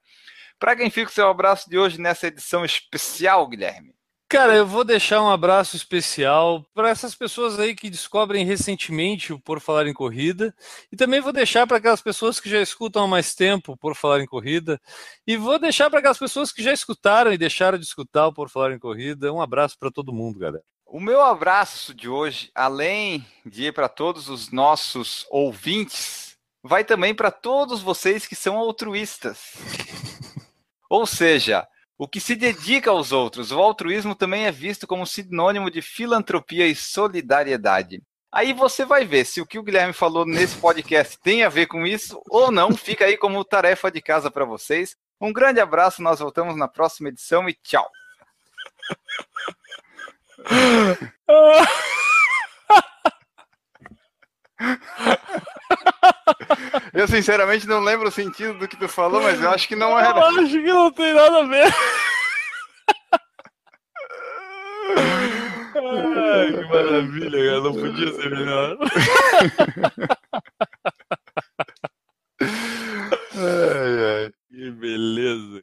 Para quem fica o seu abraço de hoje nessa edição especial, Guilherme? Cara, eu vou deixar um abraço especial para essas pessoas aí que descobrem recentemente o Por Falar em Corrida. E também vou deixar para aquelas pessoas que já escutam há mais tempo o Por Falar em Corrida. E vou deixar para aquelas pessoas que já escutaram e deixaram de escutar o Por Falar em Corrida. Um abraço para todo mundo, galera. O meu abraço de hoje, além de ir para todos os nossos ouvintes, vai também para todos vocês que são altruístas. [LAUGHS] Ou seja, o que se dedica aos outros. O altruísmo também é visto como sinônimo de filantropia e solidariedade. Aí você vai ver se o que o Guilherme falou nesse podcast tem a ver com isso ou não. Fica aí como tarefa de casa para vocês. Um grande abraço, nós voltamos na próxima edição e tchau. [LAUGHS] Eu sinceramente não lembro o sentido do que tu falou, mas eu acho que não era. Eu acho que não tem nada a ver. Ai, que maravilha, cara. Não podia ser melhor. [LAUGHS] Ai, ai. Que beleza.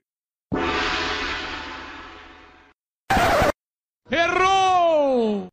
Errou!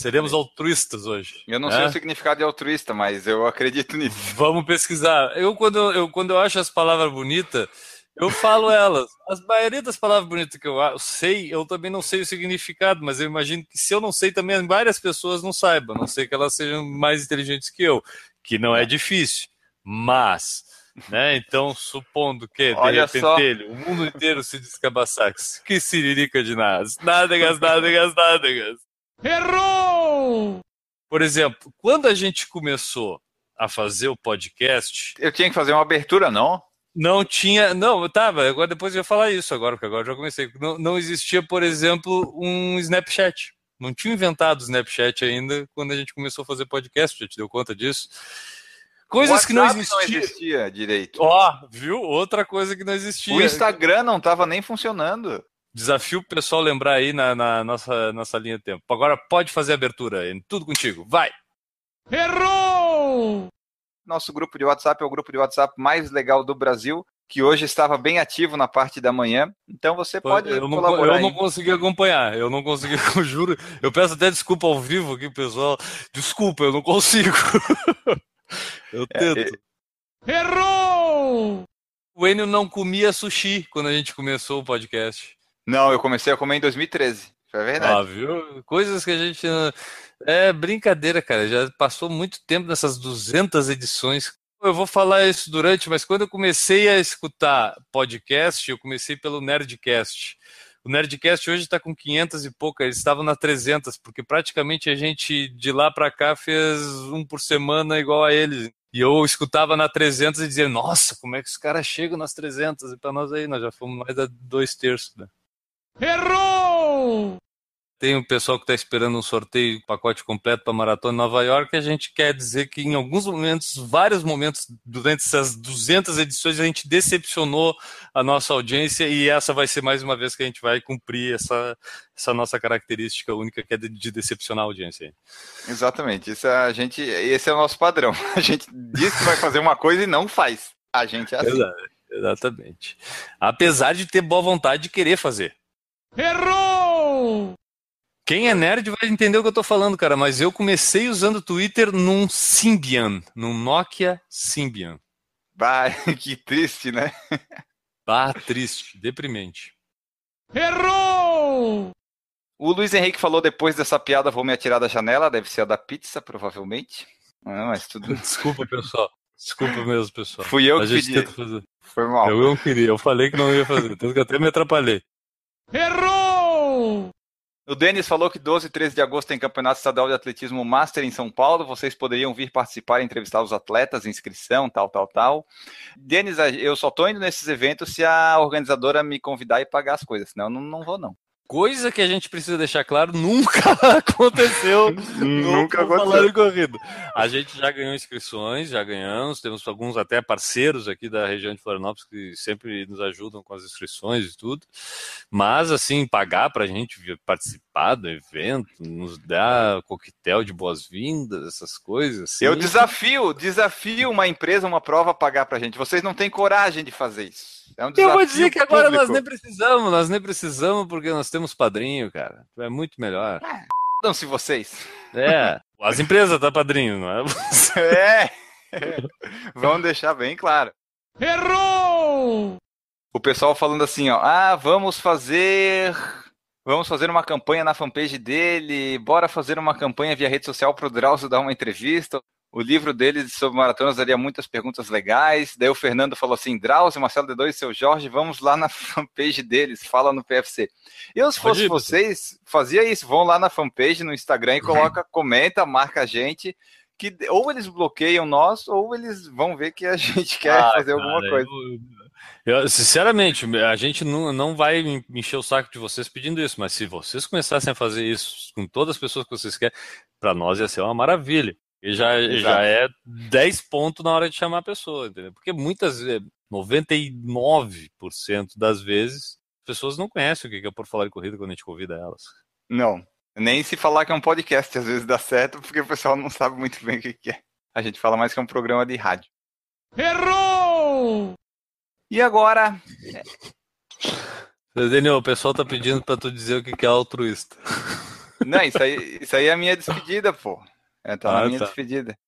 Seremos altruístas hoje. Eu não né? sei o significado de altruísta, mas eu acredito nisso. [LAUGHS] Vamos pesquisar. Eu quando, eu, quando eu acho as palavras bonitas, eu falo [LAUGHS] elas. A maioria das palavras bonitas que eu sei, eu também não sei o significado, mas eu imagino que se eu não sei, também várias pessoas não saibam, a não sei que elas sejam mais inteligentes que eu, que não é difícil. Mas, [LAUGHS] né, então, supondo que, de Olha repente, o mundo inteiro se descabaçasse, que siririca de nas, nádegas, nádegas, nádegas. Errou! Por exemplo, quando a gente começou a fazer o podcast, Eu tinha que fazer uma abertura, não? não tinha. Não, tava. Agora depois eu ia falar isso agora, porque agora eu já comecei. Não, não existia, por exemplo, um Snapchat. Não tinha inventado o Snapchat ainda quando a gente começou a fazer podcast, já te deu conta disso? Coisas que não existiam. não existia direito. Ó, viu? Outra coisa que não existia. O Instagram não estava nem funcionando. Desafio o pessoal lembrar aí na, na nossa, nossa linha de tempo. Agora pode fazer a abertura aí. Tudo contigo. Vai! Errou! Nosso grupo de WhatsApp é o grupo de WhatsApp mais legal do Brasil, que hoje estava bem ativo na parte da manhã. Então você pode eu não, colaborar. eu não aí. consegui acompanhar, eu não consegui, [LAUGHS] eu juro. Eu peço até desculpa ao vivo aqui, pessoal. Desculpa, eu não consigo. [LAUGHS] eu tento. Errou! O Enio não comia sushi quando a gente começou o podcast. Não, eu comecei a comer em 2013. Isso é verdade. Ah, viu? Coisas que a gente. É brincadeira, cara. Já passou muito tempo nessas 200 edições. Eu vou falar isso durante, mas quando eu comecei a escutar podcast, eu comecei pelo Nerdcast. O Nerdcast hoje está com 500 e pouca, eles estavam na 300, porque praticamente a gente de lá para cá fez um por semana igual a eles. E eu escutava na 300 e dizia, nossa, como é que os caras chegam nas 300? E para nós aí, nós já fomos mais a dois terços. Né? Errou! Tem o pessoal que está esperando um sorteio, pacote completo para Maratona em Nova York. A gente quer dizer que em alguns momentos, vários momentos, durante essas 200 edições, a gente decepcionou a nossa audiência e essa vai ser mais uma vez que a gente vai cumprir essa, essa nossa característica única que é de, de decepcionar a audiência. Exatamente. Isso é a gente, esse é o nosso padrão. [LAUGHS] A gente diz que vai fazer uma coisa e não faz. A gente é assim. Exa- Exatamente. Apesar de ter boa vontade de querer fazer. Errou! Quem é nerd vai entender o que eu tô falando, cara, mas eu comecei usando o Twitter num Symbian, num Nokia Symbian. Vai, [LAUGHS] que triste, né? Bah, triste, deprimente. Errou! O Luiz Henrique falou depois dessa piada, vou me atirar da janela, deve ser a da pizza, provavelmente. Não, mas tudo. Desculpa, pessoal. Desculpa mesmo, pessoal. Fui eu a que pedi. Foi mal. Eu não queria, eu falei que não ia fazer, tanto que até me atrapalhei. Errou! O Denis falou que 12 e 13 de agosto tem Campeonato Estadual de Atletismo Master em São Paulo. Vocês poderiam vir participar e entrevistar os atletas, inscrição, tal, tal, tal. Denis, eu só tô indo nesses eventos se a organizadora me convidar e pagar as coisas, senão eu não, não vou, não. Coisa que a gente precisa deixar claro, nunca [LAUGHS] aconteceu Nunca aconteceu. Corrida. A gente já ganhou inscrições, já ganhamos, temos alguns até parceiros aqui da região de Florianópolis que sempre nos ajudam com as inscrições e tudo. Mas, assim, pagar pra gente vir participar do evento, nos dar coquetel de boas-vindas, essas coisas. Assim, Eu desafio, desafio uma empresa, uma prova a pagar pra gente. Vocês não têm coragem de fazer isso. É um Eu vou dizer que agora nós público. nem precisamos, nós nem precisamos porque nós temos padrinho, cara. É muito melhor. Não-se vocês. É, as empresas tá padrinho, não é? [LAUGHS] É. Vamos deixar bem claro. Errou! O pessoal falando assim, ó, ah, vamos fazer, vamos fazer uma campanha na fanpage dele, bora fazer uma campanha via rede social pro Drauzio dar uma entrevista. O livro dele sobre maratonas daria muitas perguntas legais. Daí o Fernando falou assim, Drauzio, Marcelo D2 e seu Jorge, vamos lá na [LAUGHS] fanpage deles, fala no PFC. Eu, se fosse vocês, fazia isso, vão lá na fanpage, no Instagram e coloca, comenta, marca a gente, que ou eles bloqueiam nós, ou eles vão ver que a [LAUGHS] gente quer Ah, fazer alguma cara, coisa. Eu, eu, sinceramente, a gente não, não vai encher o saco de vocês pedindo isso, mas se vocês começassem a fazer isso com todas as pessoas que vocês querem, para nós ia ser uma maravilha. E já, já é 10 pontos na hora de chamar a pessoa, entendeu? Porque muitas vezes, 99% das vezes, as pessoas não conhecem o que é por falar em corrida quando a gente convida elas. Não. Nem se falar que é um podcast, às vezes dá certo, porque o pessoal não sabe muito bem o que é. A gente fala mais que é um programa de rádio. Errou! E agora. Daniel, o pessoal tá pedindo pra tu dizer o que é altruísta. Não, isso aí, isso aí é a minha despedida, pô. É, tá Ah, na minha tá. despedida.